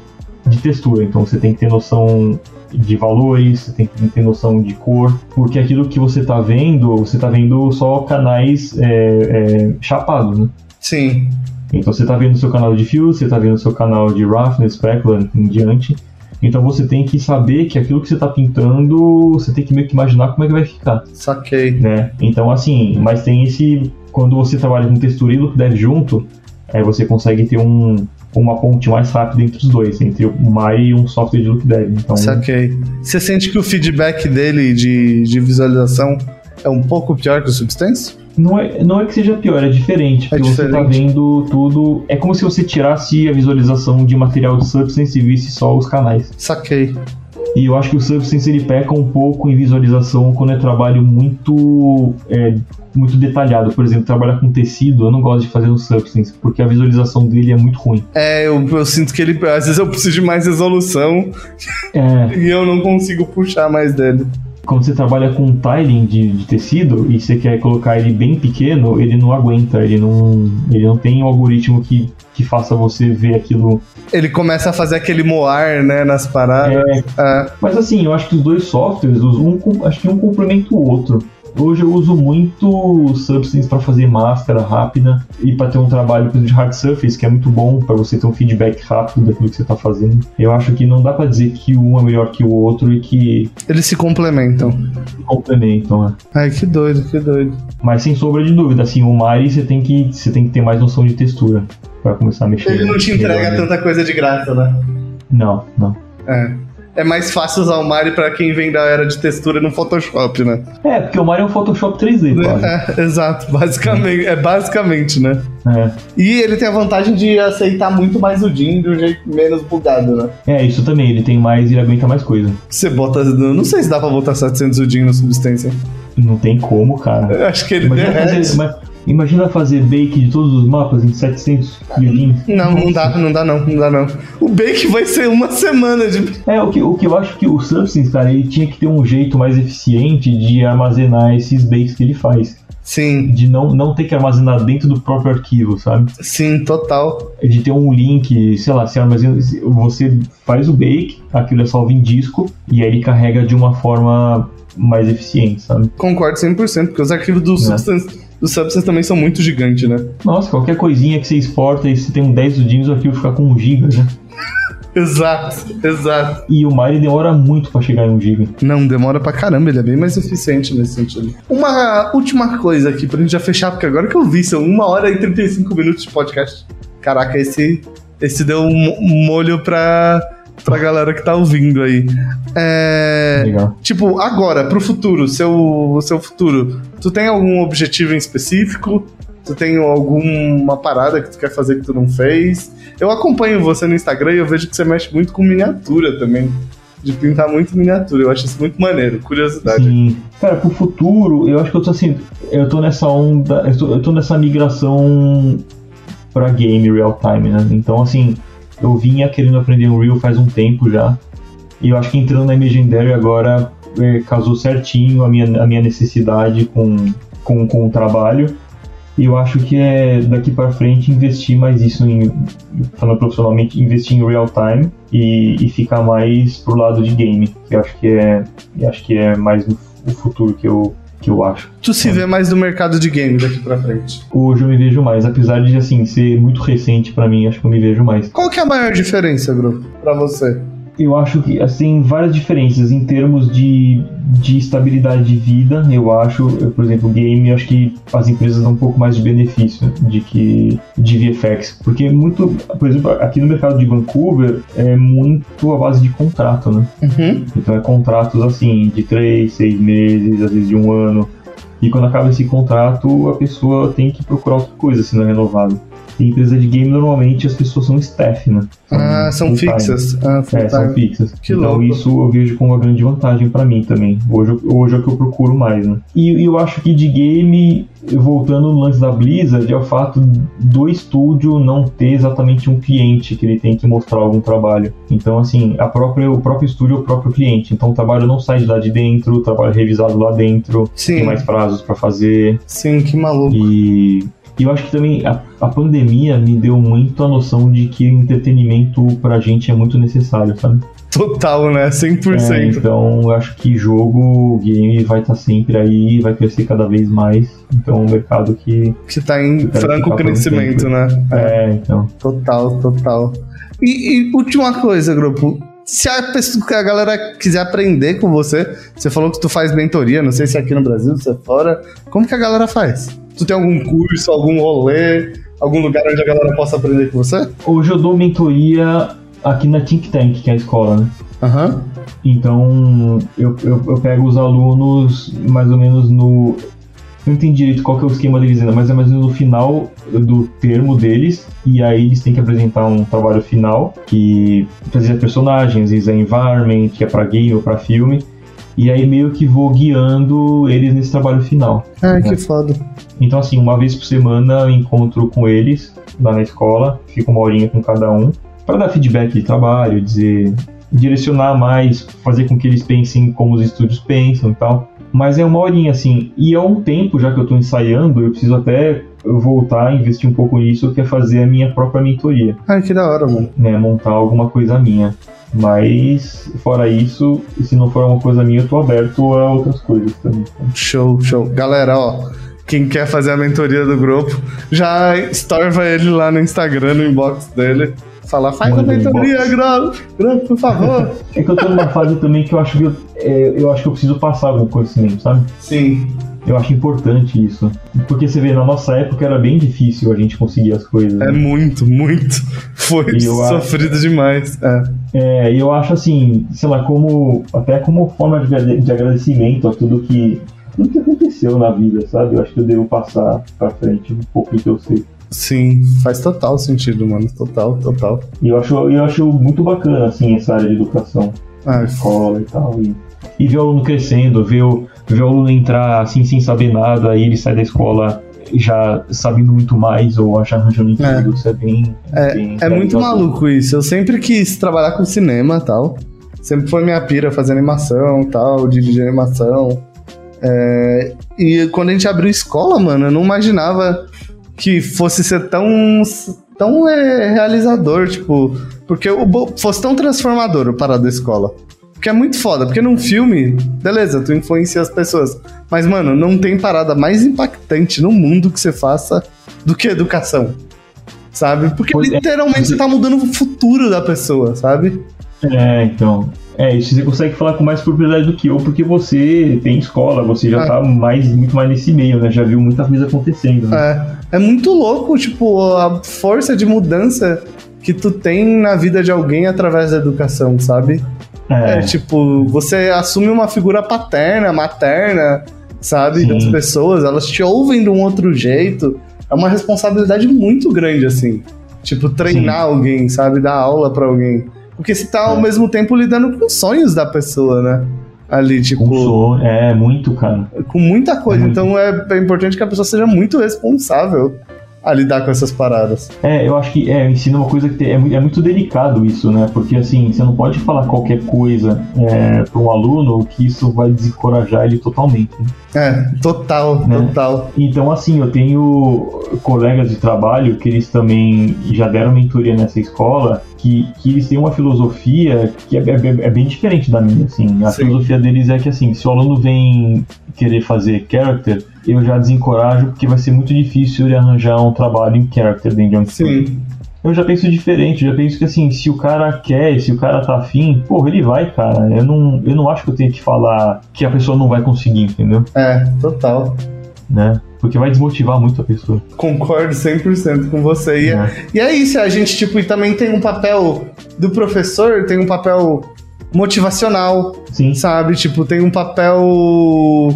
B: de textura. Então você tem que ter noção de valores, você tem que ter noção de cor, porque aquilo que você está vendo, você está vendo só canais é, é, chapados, né?
A: Sim.
B: Então você está vendo o seu canal de fio, você está vendo o seu canal de roughness, specular, em diante. Então você tem que saber que aquilo que você está pintando, você tem que meio que imaginar como é que vai ficar.
A: Saquei.
B: Né? Então assim, mas tem esse. Quando você trabalha com textura e look dev junto, aí você consegue ter um, uma ponte mais rápida entre os dois, entre o Mai e um software de look dev. Então,
A: Saquei. Você sente que o feedback dele de, de visualização é um pouco pior que o Substance?
B: Não é, não é que seja pior, é diferente. É porque é diferente. você tá vendo tudo. É como se você tirasse a visualização de material de Substance e visse só os canais.
A: Saquei.
B: E eu acho que o Substance ele peca um pouco em visualização quando é trabalho muito é, muito detalhado. Por exemplo, trabalhar com tecido, eu não gosto de fazer no Substance, porque a visualização dele é muito ruim.
A: É, eu, eu sinto que ele. Às vezes eu preciso de mais resolução é. e eu não consigo puxar mais dele
B: quando você trabalha com tiling de, de, tecido e você quer colocar ele bem pequeno, ele não aguenta, ele não, ele não tem um algoritmo que, que faça você ver aquilo.
A: Ele começa a fazer aquele moar, né, nas paradas.
B: É, é. Mas assim, eu acho que os dois softwares, um, acho que um complementa o outro. Hoje eu uso muito Substance para fazer máscara rápida e para ter um trabalho de hard surface que é muito bom para você ter um feedback rápido daquilo que você está fazendo. Eu acho que não dá para dizer que um é melhor que o outro e que
A: eles se complementam.
B: Se complementam, é.
A: Ai, que doido, que doido.
B: Mas sem sombra de dúvida, assim, o Mari você tem que você tem que ter mais noção de textura para começar a mexer.
A: Ele não te entrega tanta coisa de graça, né?
B: Não, não.
A: É é mais fácil usar o Mario para quem vem da era de textura no Photoshop, né?
B: É, porque o Mario é um Photoshop 3D, quase.
A: É, exato, basicamente, é basicamente, né?
B: É.
A: E ele tem a vantagem de aceitar muito mais o DIN de um jeito menos bugado, né?
B: É, isso também, ele tem mais, ele aguenta mais coisa.
A: Você bota, não sei se dá pra botar 700 o DIN na substância.
B: Não tem como, cara.
A: Eu acho que ele
B: Imagina fazer, mas, Imagina fazer bake de todos os mapas em 700 milhinhos.
A: Não, não dá, não dá não, não dá não. O bake vai ser uma semana de...
B: É, o que, o que eu acho que o Substance, cara, ele tinha que ter um jeito mais eficiente de armazenar esses bakes que ele faz.
A: Sim.
B: De não, não ter que armazenar dentro do próprio arquivo, sabe?
A: Sim, total.
B: De ter um link, sei lá, se armazena, você faz o bake, aquilo é salvo em disco, e aí ele carrega de uma forma mais eficiente, sabe?
A: Concordo 100%, porque os arquivos do é. Substance os Substance também são muito gigantes, né?
B: Nossa, qualquer coisinha que você exporta e você tem um 10 udinhos, o arquivo fica com 1 GB, né?
A: exato, exato.
B: E o Mari demora muito para chegar em 1 GB.
A: Não, demora pra caramba, ele é bem mais eficiente nesse sentido. Uma última coisa aqui pra gente já fechar, porque agora que eu vi, são 1 hora e 35 minutos de podcast. Caraca, esse, esse deu um molho pra pra galera que tá ouvindo aí. É,
B: Legal.
A: Tipo, agora, pro futuro, seu, seu futuro, tu tem algum objetivo em específico? Tu tem alguma parada que tu quer fazer que tu não fez? Eu acompanho você no Instagram e eu vejo que você mexe muito com miniatura também. De pintar muito miniatura. Eu acho isso muito maneiro. Curiosidade.
B: Sim. Cara, pro futuro, eu acho que eu tô assim. Eu tô nessa onda. Eu tô, eu tô nessa migração pra game real time, né? Então, assim, eu vinha querendo aprender Unreal faz um tempo já. E eu acho que entrando na Imagendary agora é, casou certinho a minha, a minha necessidade com, com, com o trabalho. E eu acho que é daqui para frente investir mais isso em, falando profissionalmente, investir em real time e, e ficar mais pro lado de game. Eu acho que é, eu acho que é mais o futuro que eu, que eu acho.
A: Tu se vê mais no mercado de game daqui pra frente?
B: Hoje eu me vejo mais, apesar de assim ser muito recente para mim, acho que eu me vejo mais.
A: Qual que é a maior diferença, grupo, para você?
B: Eu acho que assim várias diferenças em termos de, de estabilidade de vida. Eu acho, eu, por exemplo, game, eu acho que as empresas dão um pouco mais de benefício de que de VFX, porque muito, por exemplo, aqui no mercado de Vancouver é muito a base de contrato, né?
A: Uhum.
B: Então é contratos assim de três, seis meses, às vezes de um ano. E quando acaba esse contrato, a pessoa tem que procurar outra coisa se não é renovado. Em empresa de game, normalmente as pessoas são staff, né?
A: São ah, são fixas. Ah,
B: é, são fixas.
A: Que
B: então
A: louco.
B: isso eu vejo como uma grande vantagem para mim também. Hoje, hoje é o que eu procuro mais, né? E eu acho que de game, voltando no lance da Blizzard, é o fato do estúdio não ter exatamente um cliente que ele tem que mostrar algum trabalho. Então, assim, a própria, o próprio estúdio é o próprio cliente. Então o trabalho não sai de lá de dentro, o trabalho é revisado lá dentro,
A: Sim.
B: tem mais prazos para fazer.
A: Sim, que maluco.
B: E e eu acho que também a, a, pandemia me deu muito a noção de que entretenimento pra gente é muito necessário, sabe?
A: Total, né? 100%.
B: É, então eu acho que jogo, game vai estar tá sempre aí, vai crescer cada vez mais. Então é um mercado que.
A: Que tá em franco crescimento, né?
B: É. é, então.
A: Total, total. E, e última coisa, grupo se a, pessoa, a galera quiser aprender com você, você falou que tu faz mentoria, não sei se é aqui no Brasil, se é fora, como que a galera faz? Tu tem algum curso, algum rolê, algum lugar onde a galera possa aprender com você?
B: Hoje eu dou mentoria aqui na Think Tank, que é a escola, né?
A: Uhum.
B: Então eu, eu, eu, pego os alunos mais ou menos no. Não entendi direito qual que é o esquema deles ainda, mas é mais ou menos no final do termo deles, e aí eles têm que apresentar um trabalho final, que fazer personagens, vezes é environment, que é pra game ou pra filme, e aí meio que vou guiando eles nesse trabalho final.
A: Ah, né? que foda.
B: Então, assim, uma vez por semana eu encontro com eles lá na escola, fico uma horinha com cada um, para dar feedback de trabalho, dizer, direcionar mais, fazer com que eles pensem como os estúdios pensam e tal. Mas é uma horinha, assim, e é um tempo já que eu tô ensaiando, eu preciso até voltar a investir um pouco nisso, que é fazer a minha própria mentoria.
A: Ai, que da hora, mano.
B: Né, montar alguma coisa minha. Mas, fora isso, se não for uma coisa minha, eu tô aberto a outras coisas também.
A: Show, show. Galera, ó, quem quer fazer a mentoria do grupo, já estorva ele lá no Instagram, no inbox dele. Falar, faz a mentoria, grupo, grupo, por favor.
B: É que eu tô numa fase também que eu acho que eu, é, eu acho que eu preciso passar algum conhecimento, sabe?
A: Sim.
B: Eu acho importante isso. Porque você vê, na nossa época era bem difícil a gente conseguir as coisas.
A: É
B: né?
A: muito, muito. Foi sofrido acho... demais. É.
B: é, e eu acho assim, sei lá, como. Até como forma de, de agradecimento a tudo que. Tudo que aconteceu na vida, sabe? Eu acho que eu devo passar pra frente um pouco do que eu sei.
A: Sim, faz total sentido, mano. Total, total.
B: E eu acho, eu acho muito bacana, assim, essa área de educação. Ah, escola e tal. E, e ver o aluno crescendo, ver o, ver o aluno entrar assim sem saber nada, aí ele sai da escola já sabendo muito mais ou já arranjando emprego, é. isso é bem.
A: É,
B: bem
A: é muito maluco isso. Eu sempre quis trabalhar com cinema e tal. Sempre foi minha pira fazer animação tal, dirigir animação. É, e quando a gente abriu escola, mano, eu não imaginava que fosse ser tão, tão é, realizador, tipo, porque fosse tão transformador o Parada da Escola. Porque é muito foda, porque num filme, beleza, tu influencia as pessoas. Mas, mano, não tem parada mais impactante no mundo que você faça do que educação. Sabe? Porque pois é. literalmente é. você tá mudando o futuro da pessoa, sabe?
B: É, então. É, isso você consegue falar com mais propriedade do que eu, porque você tem escola, você já é. tá mais, muito mais nesse meio, né? Já viu muita coisa acontecendo.
A: Né? É. É muito louco, tipo, a força de mudança que tu tem na vida de alguém através da educação, sabe? É. é, tipo, você assume uma figura paterna, materna, sabe? Sim. Das pessoas, elas te ouvem de um outro jeito. É uma responsabilidade muito grande, assim. Tipo, treinar Sim. alguém, sabe? Dar aula para alguém. Porque você tá é. ao mesmo tempo lidando com sonhos da pessoa, né? Ali, tipo. Com
B: sonho, é, muito, cara.
A: Com muita coisa. É muito. Então é, é importante que a pessoa seja muito responsável a lidar com essas paradas.
B: É, eu acho que é, ensina uma coisa que é, é, muito delicado isso, né? Porque assim, você não pode falar qualquer coisa é, para um aluno que isso vai desencorajar ele totalmente. Né?
A: É, total, né? total.
B: Então, assim, eu tenho colegas de trabalho que eles também já deram mentoria nessa escola, que, que eles têm uma filosofia que é, é, é bem diferente da minha, assim. A Sim. filosofia deles é que, assim, se o aluno vem querer fazer character, eu já desencorajo porque vai ser muito difícil ele arranjar um trabalho em character dentro de um
A: Sim.
B: Eu já penso diferente, já penso que assim, se o cara quer, se o cara tá afim, porra, ele vai, cara. Eu não, eu não acho que eu tenho que falar que a pessoa não vai conseguir, entendeu?
A: É, total.
B: Né? Porque vai desmotivar muito a pessoa.
A: Concordo 100% com você. E é. é. e é isso, a gente, tipo, também tem um papel do professor, tem um papel motivacional,
B: Sim.
A: sabe? Tipo, tem um papel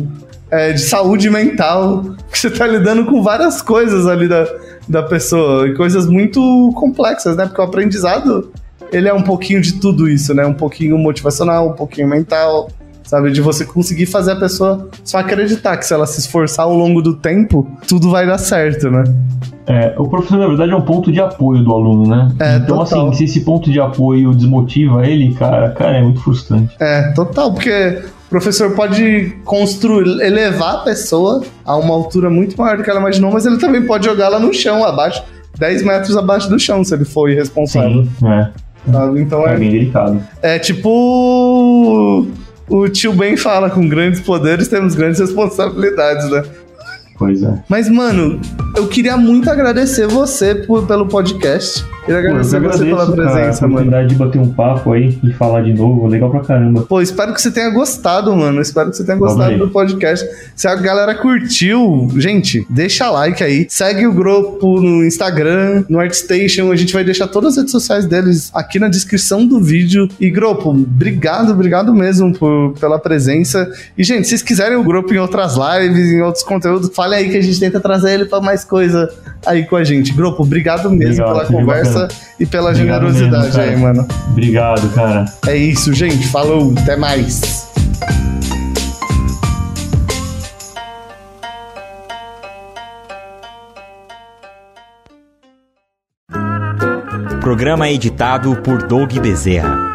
A: é, de saúde mental, que você tá lidando com várias coisas ali da, da pessoa, e coisas muito complexas, né? Porque o aprendizado, ele é um pouquinho de tudo isso, né? Um pouquinho motivacional, um pouquinho mental, sabe? De você conseguir fazer a pessoa só acreditar que se ela se esforçar ao longo do tempo, tudo vai dar certo, né?
B: É, o professor, na verdade, é um ponto de apoio do aluno, né?
A: É,
B: então,
A: total.
B: assim, se esse ponto de apoio desmotiva ele, cara, cara, é muito frustrante.
A: É, total, porque professor pode construir, elevar a pessoa a uma altura muito maior do que ela imaginou, mas ele também pode jogá-la no chão, abaixo, 10 metros abaixo do chão, se ele for irresponsável.
B: Sim, é.
A: Sabe? Então
B: é, é bem delicado.
A: É tipo o tio Ben fala, com grandes poderes temos grandes responsabilidades, né?
B: Pois é.
A: Mas, mano, eu queria muito agradecer você por, pelo podcast. Queria agradecer Pô, você pela presença, cara, a
B: oportunidade de bater um papo aí e falar de novo, legal pra caramba.
A: Pô, espero que você tenha gostado, mano. Espero que você tenha gostado do podcast. Se a galera curtiu, gente, deixa like aí. Segue o grupo no Instagram, no ArtStation. A gente vai deixar todas as redes sociais deles aqui na descrição do vídeo. E, grupo, obrigado, obrigado mesmo por, pela presença. E, gente, se vocês quiserem o grupo em outras lives, em outros conteúdos, fale aí que a gente tenta trazer ele pra mais coisa aí com a gente. Grupo, obrigado mesmo legal, pela conversa e pela Obrigado generosidade mesmo, aí, mano.
B: Obrigado, cara.
A: É isso, gente. Falou, até mais.
C: Programa editado por Doug Bezerra.